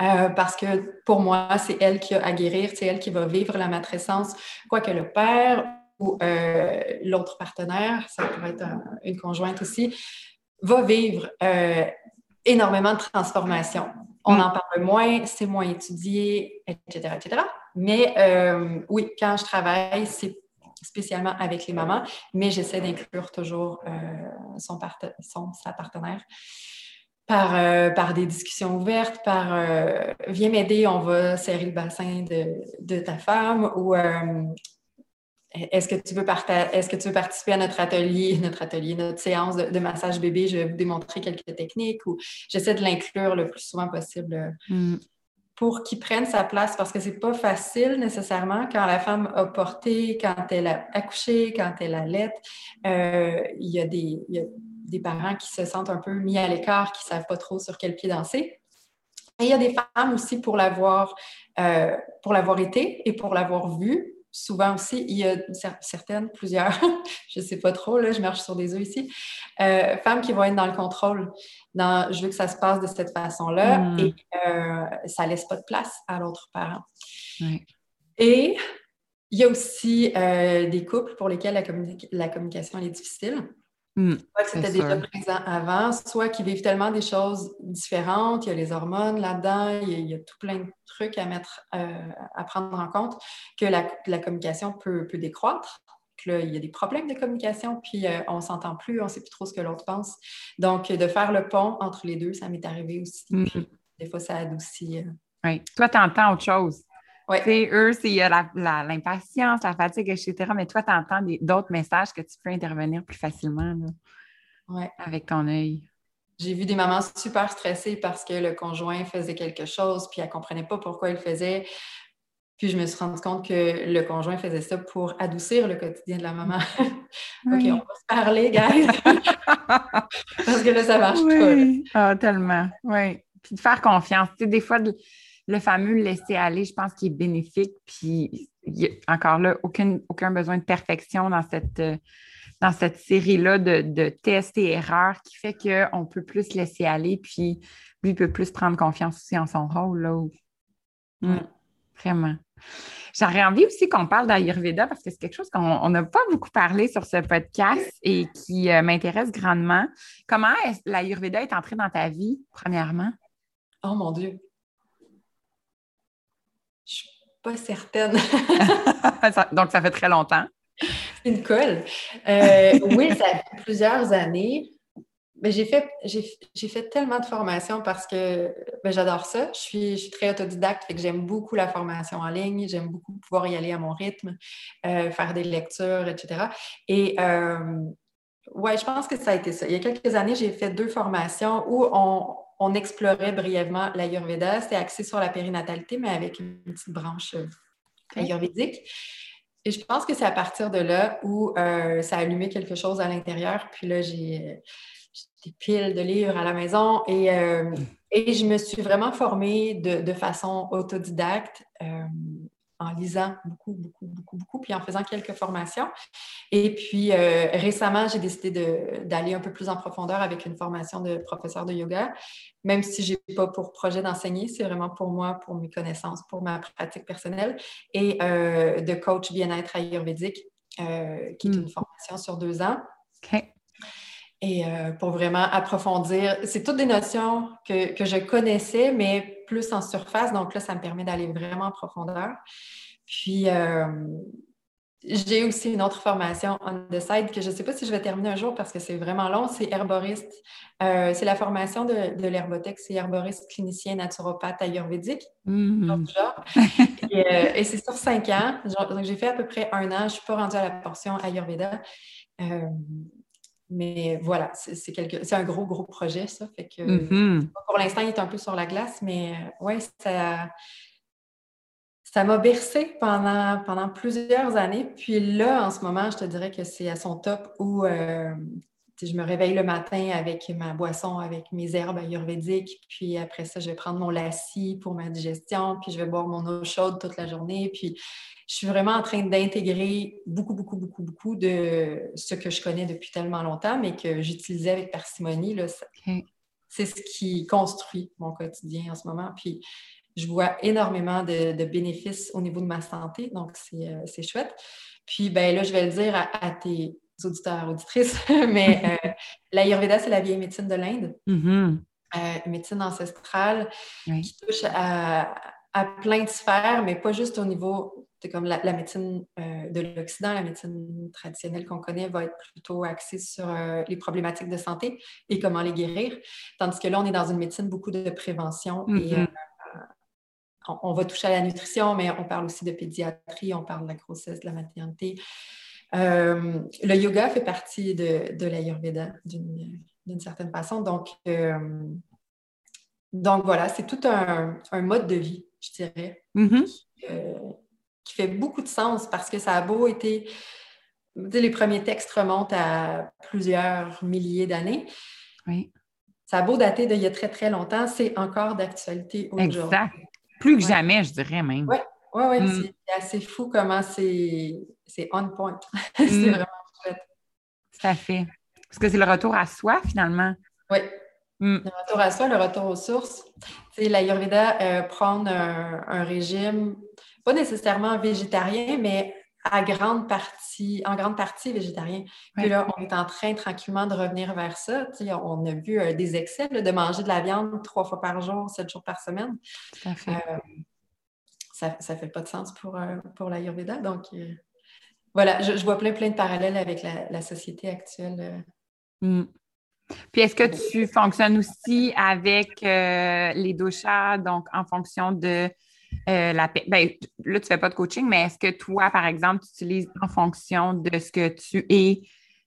Euh, parce que pour moi, c'est elle qui a à guérir, c'est elle qui va vivre la matrescence, quoique le père ou l'autre partenaire, ça pourrait être une conjointe aussi, va vivre énormément de transformations. On en parle moins, c'est moins étudié, etc., etc. Mais euh, oui, quand je travaille, c'est spécialement avec les mamans, mais j'essaie d'inclure toujours euh, son, son, sa partenaire par, euh, par des discussions ouvertes, par viens m'aider, on va serrer le bassin de, de ta femme ou est-ce que, tu veux est-ce que tu veux participer à notre atelier, notre atelier, notre séance de, massage bébé? Je vais vous démontrer quelques techniques ou j'essaie de l'inclure le plus souvent possible mm. pour qu'il prenne sa place parce que c'est pas facile nécessairement quand la femme a porté, quand elle a accouché, quand elle allait. Euh, il, y a des, des parents qui se sentent un peu mis à l'écart, qui savent pas trop sur quel pied danser. Et il y a des femmes aussi pour l'avoir, euh, pour l'avoir été et pour l'avoir vu, souvent aussi, il y a certaines, plusieurs, [laughs] je ne sais pas trop, là, je marche sur des œufs ici, euh, femmes qui vont être dans le contrôle. Dans, je veux que ça se passe de cette façon-là hmm. et euh, ça ne laisse pas de place à l'autre parent. Et il y a aussi euh, des couples pour lesquels la, la communication est difficile. Soit que c'était déjà présent avant, soit qu'ils vivent tellement des choses différentes. Il y a les hormones là-dedans, il, y a tout plein de trucs à mettre, euh, à prendre en compte, que la, communication peut, décroître. Que il y a des problèmes de communication, puis euh, on ne s'entend plus, on ne sait plus trop ce que l'autre pense. Donc, de faire le pont entre les deux, ça m'est arrivé aussi. Hmm. des fois, ça adoucit. Euh. Oui. Toi, tu entends autre chose. Ouais. eux, c'est l'impatience, la, fatigue, etc. Mais toi, tu entends d'autres messages que tu peux intervenir plus facilement avec ton œil. J'ai vu des mamans super stressées parce que le conjoint faisait quelque chose, puis elle ne comprenait pas pourquoi il le faisait. Puis je me suis rendu compte que le conjoint faisait ça pour adoucir le quotidien de la maman. [laughs] OK, on va se parler, guys. [laughs] parce que là, ça marche oui. pas. Ah, tellement. Oui. Puis de faire confiance. Tu sais, des fois, le fameux laisser aller, je pense qu'il est bénéfique. Puis encore là, aucun, aucun besoin de perfection dans cette, euh, dans cette série-là de, tests et erreurs qui fait qu'on peut plus laisser aller, puis lui peut plus prendre confiance aussi en son rôle. Là, mm, vraiment. J'aurais envie aussi qu'on parle d'Ayurveda parce que c'est quelque chose qu'on n'a pas beaucoup parlé sur ce podcast et qui euh, m'intéresse grandement. Comment l'Ayurveda est entré dans ta vie, premièrement? Oh mon Dieu! Pas certaine. [laughs] [laughs] Donc, ça fait très longtemps. C'est une colle. Euh, oui, ça fait plusieurs années. Mais j'ai fait, j'ai, fait tellement de formations parce que ben, j'adore ça. Je suis, je très autodidacte, fait que j'aime beaucoup la formation en ligne. J'aime beaucoup pouvoir y aller à mon rythme, euh, faire des lectures, etc. Et euh, ouais, je pense que ça a été ça. Il y a quelques années, j'ai fait deux formations où on, on explorait brièvement l'Ayurveda. C'était axé sur la périnatalité, mais avec une petite branche euh, ayurvédique. Et je pense que c'est à partir de là où euh, ça a allumé quelque chose à l'intérieur. Puis là, j'ai des piles de livres à la maison et, euh, et je me suis vraiment formée de, de façon autodidacte en lisant beaucoup, beaucoup, beaucoup, beaucoup, puis en faisant quelques formations. Et puis euh, récemment, j'ai décidé d'aller un peu plus en profondeur avec une formation de professeur de yoga, même si je n'ai pas pour projet d'enseigner, c'est vraiment pour moi, pour mes connaissances, pour ma pratique personnelle, et euh, de coach bien-être ayurvédique, euh, qui est une hmm. formation sur deux ans. Et pour vraiment approfondir, c'est toutes des notions que, que je connaissais, mais plus en surface. Donc là, ça me permet d'aller vraiment en profondeur. Puis, euh, j'ai aussi une autre formation on the side que je ne sais pas si je vais terminer un jour parce que c'est vraiment long. C'est herboriste. Euh, c'est la formation de, de l'herbothèque. C'est herboriste clinicien naturopathe ayurvédique. Mm-hmm. [laughs] Euh, et, c'est sur cinq ans. Donc, j'ai fait à peu près un an. Je ne suis pas rendue à la portion ayurveda. Mais voilà, c'est quelque... un gros, gros projet, ça. Fait que mm-hmm. pour l'instant, il est un peu sur la glace, mais ouais, ça. Ça m'a bercé pendant, pendant plusieurs années. Puis là, en ce moment, je te dirais que c'est à son top où je me réveille le matin avec ma boisson, avec mes herbes ayurvédiques, puis après ça, je vais prendre mon lassi pour ma digestion, puis je vais boire mon eau chaude toute la journée, puis je suis vraiment en train d'intégrer beaucoup, beaucoup, beaucoup, beaucoup de ce que je connais depuis tellement longtemps, mais que j'utilisais avec parcimonie. C'est ce qui construit mon quotidien en ce moment. Puis je vois énormément de, bénéfices au niveau de ma santé, donc c'est euh, chouette. Puis ben là, je vais le dire à tes auditeurs, auditrices, [laughs] mais euh, l'Ayurveda, c'est la vieille médecine de l'Inde, euh, une médecine ancestrale qui touche à, plein de sphères, mais pas juste au niveau, c'est comme la, médecine euh, de l'Occident, la médecine traditionnelle qu'on connaît va être plutôt axée sur les problématiques de santé et comment les guérir, tandis que là, on est dans une médecine beaucoup de prévention et mm-hmm. on, va toucher à la nutrition, mais on parle aussi de pédiatrie, on parle de la grossesse, de la maternité. Euh, le yoga fait partie de, de l'Ayurveda d'une certaine façon. Donc, euh, donc voilà, c'est tout un, mode de vie, je dirais, mm-hmm. euh, qui, fait beaucoup de sens parce que ça a beau été. Les premiers textes remontent à plusieurs milliers d'années. Oui. Ça a beau dater d'il y a très, très longtemps, c'est encore d'actualité aujourd'hui. Exact. Plus que jamais, je dirais même. Oui, oui, oui. Mm. C'est assez fou comment c'est c'est on point. [laughs] c'est mm. vraiment chouette. À fait. Parce que c'est le retour à soi, finalement. Oui. Mm. Le retour à soi, le retour aux sources. C'est l'Ayurveda euh, prendre un, régime, pas nécessairement végétarien, mais à grande partie, en grande partie végétarien. Puis là, on est en train tranquillement de revenir vers ça. on a vu euh, des excès de manger de la viande trois fois par jour, sept jours par semaine. Tout à fait. Euh, ça ne fait pas de sens pour, pour l'Ayurveda. Donc, voilà, je, vois plein, plein de parallèles avec la, société actuelle. Euh. Mm. Puis est-ce que tu fonctionnes aussi avec euh, les doshas, donc en fonction de euh, la... Ben, là, tu ne fais pas de coaching, mais est-ce que toi, par exemple, tu utilises en fonction de ce que tu es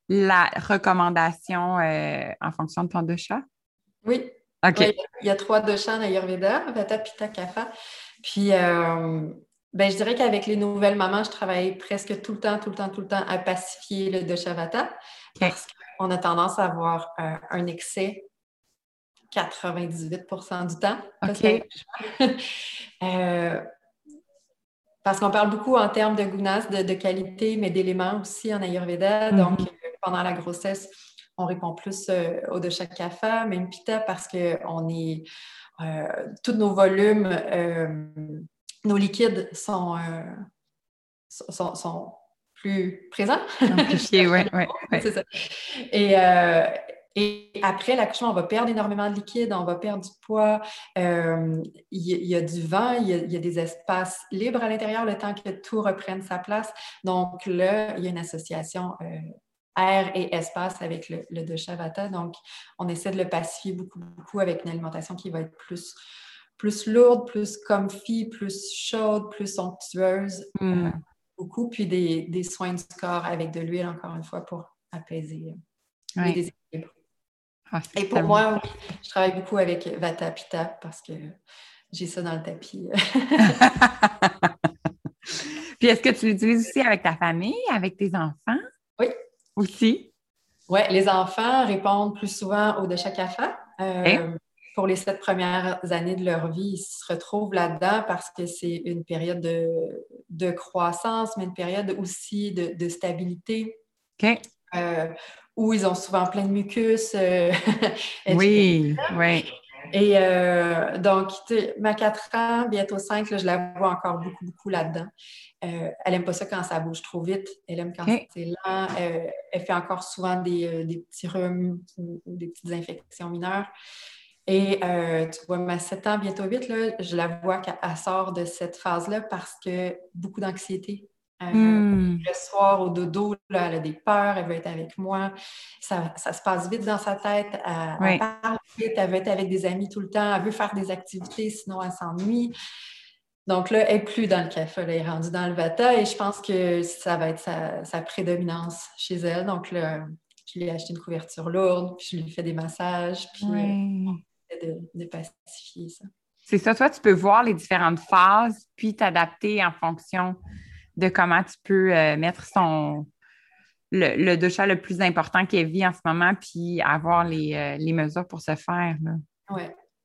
la recommandation en fonction de ton dosha? Oui. OK. il y a trois doshas en Ayurveda, Vata, Pitta, Kapha. Puis ben, je dirais qu'avec les nouvelles mamans, je travaille presque tout le temps, tout le temps, tout le temps à pacifier le Doshavata parce qu'on a tendance à avoir euh, un excès 98% du temps. [laughs] Euh, parce qu'on parle beaucoup en termes de gunas, de, qualité, mais d'éléments aussi en Ayurveda. Mm-hmm. Donc, euh, pendant la grossesse, on répond plus au dosha kapha, même pitta, parce qu'on est... tous nos volumes nos liquides sont, euh, sont, sont, plus présents. Amplifiés, oui, [laughs] oui. C'est ça. Et, euh, et après l'accouchement, on va perdre énormément de liquide, on va perdre du poids, euh, il y, a du vent, il y a, des espaces libres à l'intérieur le temps que tout reprenne sa place. Donc là, il y a une association air et espace avec le, le Doshavata. Donc, on essaie de le pacifier beaucoup, beaucoup avec une alimentation qui va être plus plus lourde, plus comfy, plus chaude, plus somptueuse. Euh, beaucoup. Puis des, soins du corps avec de l'huile, encore une fois, pour apaiser euh, les déséquilibres. Ah, Et pour moi, je travaille beaucoup avec Vata Pitta parce que j'ai ça dans le tapis. [laughs] Puis est-ce que tu l'utilises aussi avec ta famille, avec tes enfants? Oui. Aussi? Oui, les enfants répondent plus souvent au de chaque affaire. Euh, pour les sept premières années de leur vie, ils se retrouvent là-dedans parce que c'est une période de, croissance, mais une période aussi de, stabilité. Euh, où ils ont souvent plein de mucus. Euh, [laughs] oui, oui. Et euh, donc, ma 4 ans, bientôt 5, je la vois encore beaucoup, beaucoup là-dedans. elle n'aime pas ça quand ça bouge trop vite. Elle aime quand c'est lent. elle fait encore souvent des, petits rhumes ou, des petites infections mineures. Et euh, tu vois, ma 7 ans, bientôt 8, là, je la vois qu'elle sort de cette phase-là parce que beaucoup d'anxiété. Euh, hmm. Le soir, au dodo, là, elle a des peurs, elle veut être avec moi. Ça, se passe vite dans sa tête. Elle, parle vite, elle veut être avec des amis tout le temps, elle veut faire des activités, sinon elle s'ennuie. Donc là, elle n'est plus dans le café, elle est rendue dans le vata et je pense que ça va être sa, sa prédominance chez elle. Donc là, je lui ai acheté une couverture lourde, puis je lui fais des massages, puis de, de pacifier ça. C'est ça, toi, tu peux voir les différentes phases, puis t'adapter en fonction de comment tu peux euh, mettre son le, le le plus important qu'elle vit en ce moment, puis avoir les, euh, mesures pour se faire. Oui.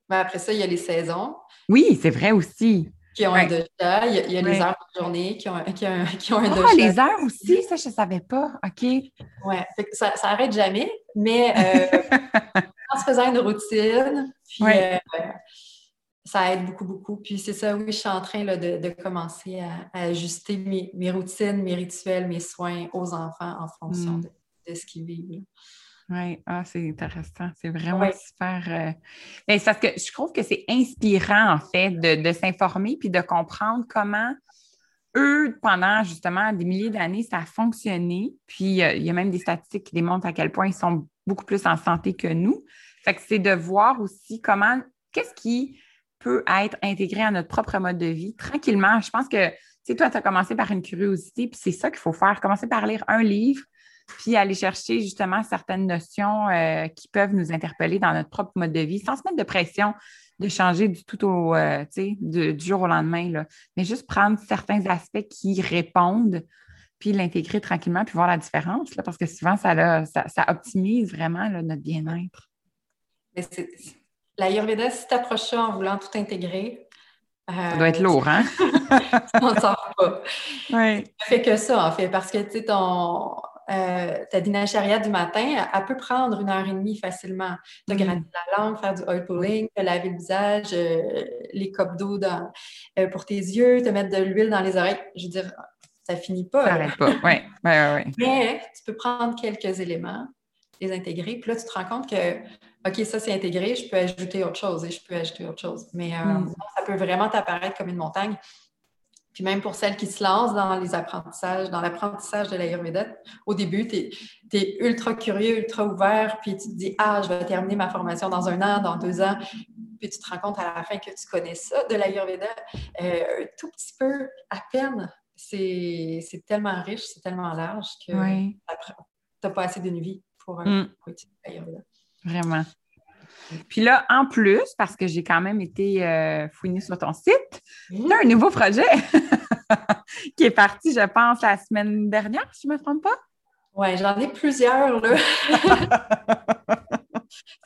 Ben, après ça, il y a les saisons. Oui, c'est vrai aussi. Qui ont un dosha. Il y a, les heures de journée qui ont, qui ont, qui ont un ah, les heures aussi, ça, je ne savais pas. OK. Oui, ça n'arrête jamais, mais euh, [laughs] en se faisant une routine, puis ça aide beaucoup, beaucoup. Puis c'est ça, oui, je suis en train de, commencer à, ajuster mes, routines, mes rituels, mes soins aux enfants en fonction mm. de, ce qu'ils vivent. Oui, ah, c'est intéressant. C'est vraiment super. Euh, parce que je trouve que c'est inspirant, en fait, de, s'informer puis de comprendre comment eux, pendant justement des milliers d'années, ça a fonctionné. Puis euh, il y a même des statistiques qui démontrent à quel point ils sont beaucoup plus en santé que nous. Fait que c'est de voir aussi comment, qu'est-ce qui peut être intégré à notre propre mode de vie tranquillement. Je pense que, tu sais, toi, tu as commencé par une curiosité, puis c'est ça qu'il faut faire. Commencer par lire un livre, puis aller chercher justement certaines notions euh, qui peuvent nous interpeller dans notre propre mode de vie, sans se mettre de pression de changer du tout au, euh, sais, du jour au lendemain, là. mais juste prendre certains aspects qui répondent, puis l'intégrer tranquillement, puis voir la différence, là, parce que souvent, ça optimise vraiment notre bien-être. Mais c'est L'Ayurveda, si tu approches ça en voulant tout intégrer, ça doit être lourd, hein? on ne sort pas. Oui. Ça fait que ça, en fait, parce que, tu sais, ton, euh, ta dinacharya du matin, elle, peut prendre une heure et demie facilement. De mm. gratter la langue, faire du oil pulling, te laver le visage, euh, les copes d'eau euh, pour tes yeux, te mettre de l'huile dans les oreilles. Je veux dire, ça finit pas. Ça n'arrête pas, oui. [laughs] Ouais, ouais, Mais tu peux prendre quelques éléments, les intégrer, puis là, tu te rends compte que OK, ça c'est intégré, je peux ajouter autre chose et je peux ajouter autre chose. Mais euh, hmm. ça peut vraiment t'apparaître comme une montagne. Puis même pour celles qui se lancent dans les apprentissages, dans l'apprentissage de l'Ayurveda, au début, tu es, ultra curieux, ultra ouvert, puis tu te dis Ah, je vais terminer ma formation dans un an, dans deux ans. Puis tu te rends compte à la fin que tu connais ça de l'Ayurveda euh, un tout petit peu, à peine. C'est tellement riche, c'est tellement large que tu n'as pas assez d'une vie pour, euh, l'Ayurveda. Vraiment. Puis là, en plus, parce que j'ai quand même été euh, fouinée sur ton site, tu as un nouveau projet [laughs] qui est parti, je pense, la semaine dernière, si je ne me trompe pas. Oui, j'en ai plusieurs, là. [laughs]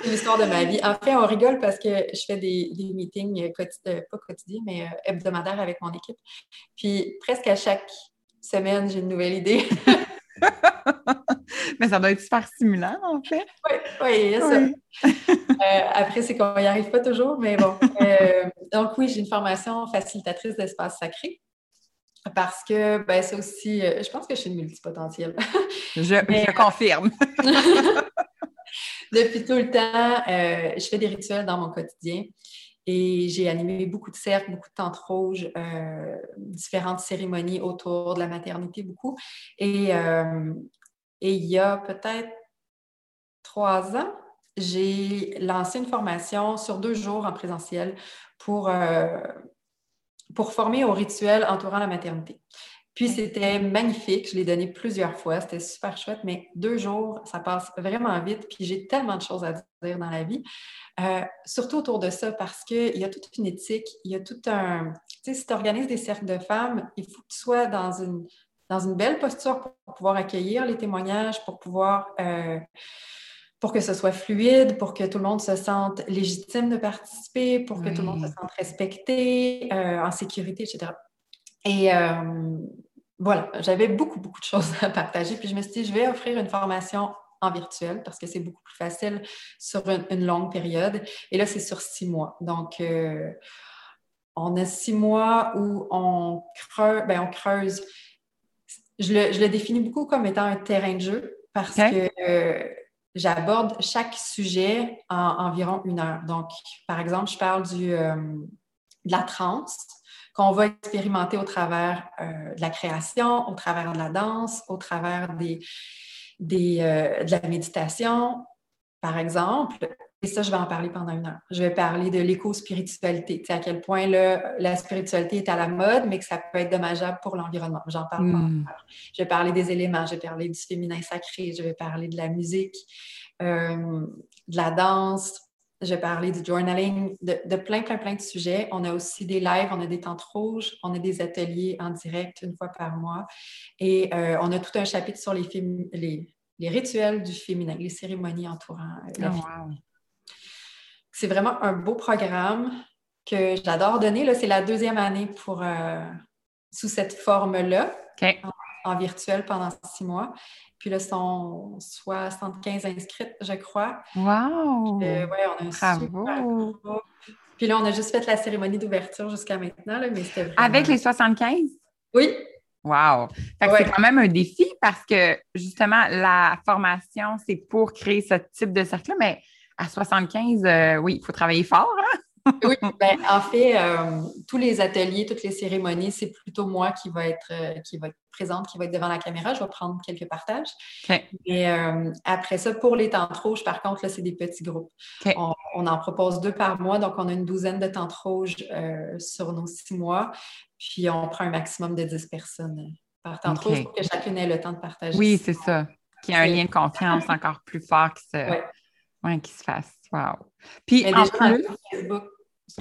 C'est l'histoire de ma vie. En fait, on rigole parce que je fais des, meetings quotidiens, pas quotidiens, mais euh, hebdomadaires avec mon équipe. Puis presque à chaque semaine, j'ai une nouvelle idée. [laughs] [laughs] Mais ça doit être super stimulant, en fait. Oui, oui, ça. [laughs] Euh, après, c'est qu'on n'y arrive pas toujours, mais bon. Euh, donc, oui, j'ai une formation facilitatrice d'espace sacré. Parce que, ben, c'est aussi, euh, je pense que je suis une multipotentielle. je, je confirme. [laughs] Depuis tout le temps, je fais des rituels dans mon quotidien. Et j'ai animé beaucoup de cercles, beaucoup de tentes rouges, différentes cérémonies autour de la maternité, beaucoup. Et et il y a peut-être trois ans, j'ai lancé une formation sur deux jours en présentiel pour, euh, pour former au rituel entourant la maternité. Puis c'était magnifique, je l'ai donné plusieurs fois, c'était super chouette, mais deux jours, ça passe vraiment vite, puis j'ai tellement de choses à dire dans la vie, euh, surtout autour de ça, parce qu'il y a toute une éthique, il y a tout un... Tu sais, si tu organises des cercles de femmes, il faut que tu sois dans une, dans une belle posture pour pouvoir accueillir les témoignages, pour pouvoir, euh, pour que ce soit fluide, pour que tout le monde se sente légitime de participer, pour que tout le monde se sente respecté, euh, en sécurité, etc. Et euh, voilà, j'avais beaucoup, beaucoup de choses [laughs] à partager. Puis je me suis dit, je vais offrir une formation en virtuel parce que c'est beaucoup plus facile sur une, longue période. Et là, c'est sur six mois. Donc, on a six mois où on creuse, ben, on creuse je le, définis beaucoup comme étant un terrain de jeu parce que euh, j'aborde chaque sujet en environ une heure. Donc, par exemple, je parle du, euh, de la transe qu'on va expérimenter au travers euh, de la création, au travers de la danse, au travers des, des de la méditation, par exemple. ça, je vais en parler pendant une heure. Je vais parler de l'éco-spiritualité, à quel point la spiritualité est à la mode, mais que ça peut être dommageable pour l'environnement. J'en parle mm. Je vais parler des éléments, je vais parler du féminin sacré, je vais parler de la musique, euh, de la danse, je parler du journaling, de, plein, plein, plein de sujets. On a aussi des lives, on a des tentes rouges, on a des ateliers en direct une fois par mois. Et euh, on a tout un chapitre sur les, les, les, rituels du féminin, les cérémonies entourant euh, la oh, C'est vraiment un beau programme que j'adore donner. C'est la deuxième année pour, euh, sous cette forme-là, en, virtuel pendant six mois. Puis là, sont 75 inscrites, je crois. Wow! Euh, ouais, on a un Bravo. super Puis là, on a juste fait la cérémonie d'ouverture jusqu'à maintenant, là, mais vraiment... Avec les 75? Oui. Wow! C'est quand même un défi parce que, justement, la formation, c'est pour créer ce type de cercle-là, mais à 75, euh, oui, il faut travailler fort, hein? Oui, ben, en fait, euh, tous les ateliers, toutes les cérémonies, c'est plutôt moi qui va être euh, qui va être présente, qui va être devant la caméra. Je vais prendre quelques partages. Et euh, après ça, pour les tentes rouges, par contre, là, c'est des petits groupes. On, en propose deux par mois, donc on a une douzaine de tentes rouges sur nos six mois. Puis on prend un maximum de dix personnes par tente rouge pour que chacune ait le temps de partager. Oui, c'est ça. Qu'il y ait un lien de confiance encore plus fort qui se, qui se fasse. Wow. Puis en plus...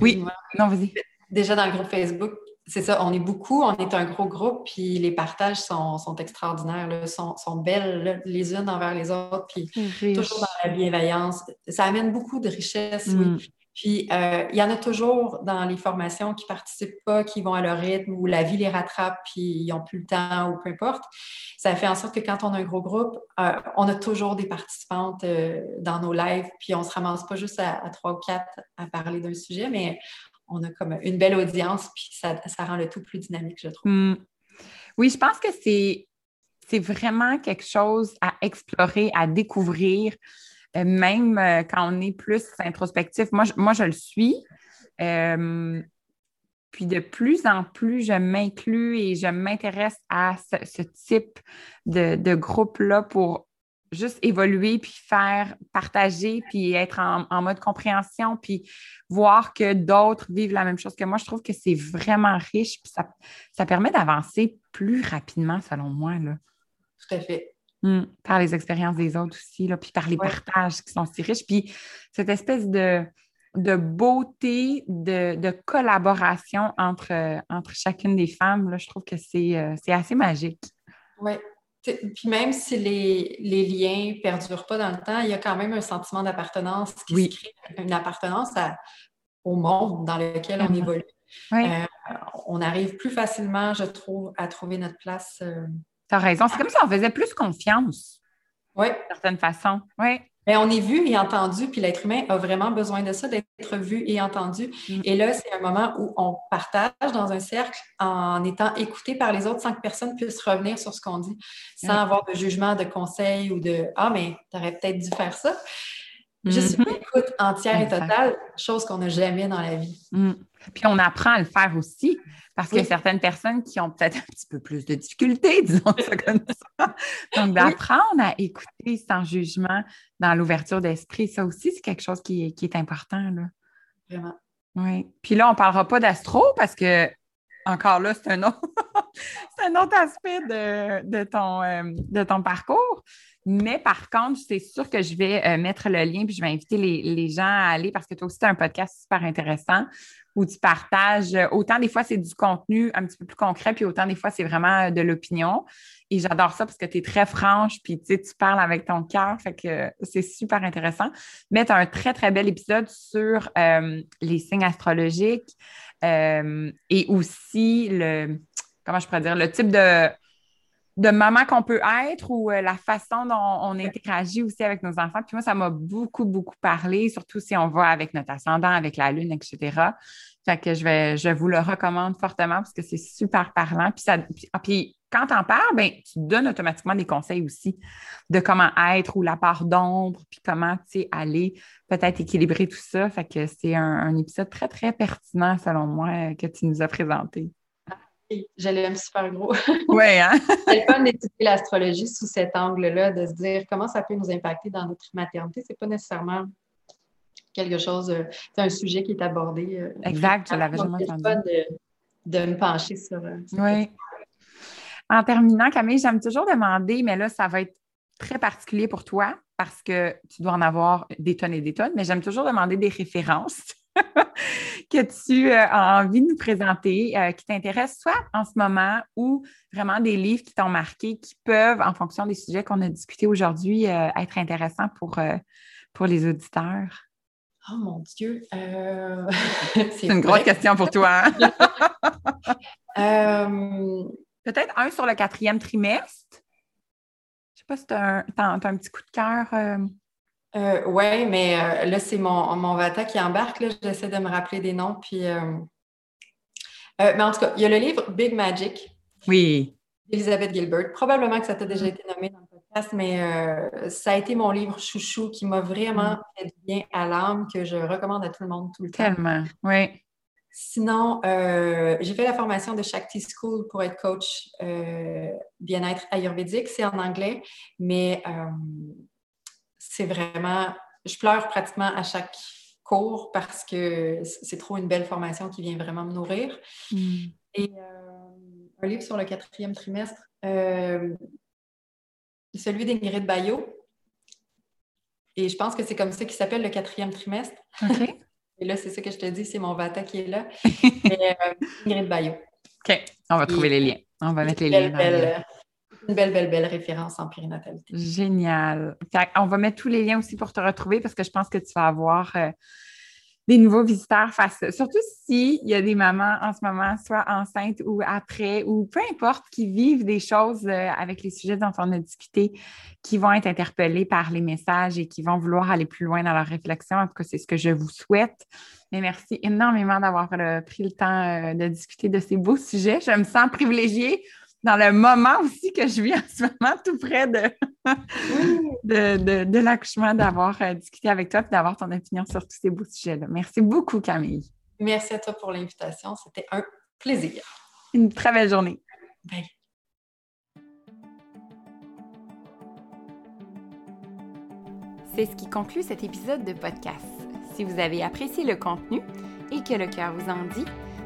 Oui, non, vas-y. Déjà dans le groupe Facebook, c'est ça, on est beaucoup, on est un gros groupe, puis les partages sont, extraordinaires, sont, belles les unes envers les autres, puis toujours dans la bienveillance. Ça amène beaucoup de richesse, oui. Mm. Puis, euh, il y en a toujours dans les formations qui ne participent pas, qui vont à leur rythme, ou la vie les rattrape, puis ils n'ont plus le temps, ou peu importe. Ça fait en sorte que quand on a un gros groupe, euh, on a toujours des participantes euh, dans nos lives, puis on ne se ramasse pas juste à, trois ou quatre à parler d'un sujet, mais on a comme une belle audience, puis ça, rend le tout plus dynamique, je trouve. Hmm. Oui, je pense que c'est, c'est vraiment quelque chose à explorer, à découvrir. Euh, même euh, quand on est plus introspectif. Moi, je, moi, je le suis. Euh, puis de plus en plus, je m'inclus et je m'intéresse à ce, type de, groupe-là pour juste évoluer, puis faire, partager, puis être en, mode compréhension, puis voir que d'autres vivent la même chose que moi. Je trouve que c'est vraiment riche, puis ça, ça permet d'avancer plus rapidement, selon moi. Là. Tout à fait. Mmh. par les expériences des autres aussi, là, puis par les partages qui sont si riches. Puis cette espèce de, de beauté, de, collaboration entre, entre chacune des femmes, là, je trouve que c'est euh, assez magique. Oui. Puis même si les, liens ne perdurent pas dans le temps, il y a quand même un sentiment d'appartenance qui se crée, une appartenance au monde dans lequel on évolue. Euh, on arrive plus facilement, je trouve, à trouver notre place. Euh, tu as raison. C'est comme si on faisait plus confiance. Oui. D'une certaine façon. Oui. Mais on est vu et entendu, puis l'être humain a vraiment besoin de ça, d'être vu et entendu. Mm. Et là, c'est un moment où on partage dans un cercle en étant écouté par les autres sans que personne puisse revenir sur ce qu'on dit, sans avoir de jugement, de conseil ou de Ah, mais tu aurais peut-être dû faire ça. Juste mm-hmm. une écoute entière et totale, chose qu'on n'a jamais dans la vie. Mm. Puis on apprend à le faire aussi. Parce qu'il y a certaines personnes qui ont peut-être un petit peu plus de difficultés, [laughs] disons ça comme ça. Donc, d'apprendre à écouter sans jugement dans l'ouverture d'esprit, ça aussi, c'est quelque chose qui, est important. Là. Vraiment. Oui. Puis là, on ne parlera pas d'astro parce que, encore là, c'est un autre, [laughs] un autre aspect de, ton, euh, de ton parcours. Mais par contre, c'est sûr que je vais euh, mettre le lien puis je vais inviter les, gens à aller parce que toi aussi, tu as un podcast super intéressant où tu partages. Euh, autant des fois, c'est du contenu un petit peu plus concret, puis autant des fois, c'est vraiment de l'opinion. Et j'adore ça parce que tu es très franche, puis tu, tu parles avec ton cœur. Fait que c'est super intéressant. Mais tu as un très, très bel épisode sur euh, les signes astrologiques et aussi le. Comment je pourrais dire? Le type de de maman qu'on peut être ou euh, la façon dont on interagit aussi avec nos enfants. Puis moi, ça m'a beaucoup, beaucoup parlé, surtout si on va avec notre ascendant, avec la lune, etc. Fait que je, vais, je vous le recommande fortement parce que c'est super parlant. Puis, ça, ah, puis, quand tu en parles, ben, tu donnes automatiquement des conseils aussi de comment être ou la part d'ombre, puis comment aller peut-être équilibrer tout ça. Fait que c'est un, un épisode très, très pertinent, selon moi, que tu nous as présenté. Je un super gros. Oui, hein? [laughs] c'est fun d'étudier l'astrologie sous cet angle-là, de se dire comment ça peut nous impacter dans notre maternité. C'est pas nécessairement quelque chose, c'est un sujet qui est abordé. exact, je l'avais jamais entendu. De, de, me pencher sur. oui. En terminant, Camille, j'aime toujours demander, mais là, ça va être très particulier pour toi parce que tu dois en avoir des tonnes et des tonnes, mais j'aime toujours demander des références [laughs] que tu euh, as envie de nous présenter, euh, qui t'intéressent soit en ce moment ou vraiment des livres qui t'ont marqué, qui peuvent, en fonction des sujets qu'on a discutés aujourd'hui, euh, être intéressants pour, pour les auditeurs? Oh mon Dieu! [laughs] c'est une grosse question pour toi. Hein? [laughs] Peut-être un sur le quatrième trimestre. Je ne sais pas si tu as, un petit coup de cœur. Euh. Euh, oui, mais euh, là, c'est mon, mon Vata qui embarque. J'essaie de me rappeler des noms. Puis, mais en tout cas, il y a le livre Big Magic. Oui. Elizabeth Gilbert. Probablement que ça t'a déjà été nommé dans le podcast, mais ça a été mon livre chouchou qui m'a vraiment mm. fait bien à l'âme, que je recommande à tout le monde tout le temps. Tellement, oui. Sinon, euh, j'ai fait la formation de Shakti School pour être coach euh, bien-être ayurvédique. C'est en anglais, mais euh, c'est vraiment. Je pleure pratiquement à chaque cours parce que c'est trop une belle formation qui vient vraiment me nourrir. Mm. Et un livre sur le quatrième trimestre, celui d'Ingrid Bayot. Et je pense que c'est comme ça qu'il s'appelle le quatrième trimestre. [laughs] Et là, c'est ça que je te dis, c'est mon Vata qui est là. [laughs] Mais, euh, Ingrid. OK, on va trouver les liens. On va mettre les liens. Belle, une belle, belle, belle référence en périnatalité. Génial. On va mettre tous les liens aussi pour te retrouver parce que je pense que tu vas avoir euh, des nouveaux visiteurs face, surtout s'il y a des mamans en ce moment, soit enceintes ou après, ou peu importe, qui vivent des choses euh, avec les sujets dont on a discuté, qui vont être interpellées par les messages et qui vont vouloir aller plus loin dans leur réflexion. En tout cas, c'est ce que je vous souhaite. Mais merci énormément d'avoir euh, pris le temps de discuter de ces beaux sujets. Je me sens privilégiée dans le moment aussi que je vis en ce moment, tout près de, de, l'accouchement, d'avoir euh, discuté avec toi et d'avoir ton opinion sur tous ces beaux sujets-là. Merci beaucoup, Camille. Merci à toi pour l'invitation. C'était un plaisir. Une très belle journée. Bye. C'est ce qui conclut cet épisode de podcast. Si vous avez apprécié le contenu et que le cœur vous en dit,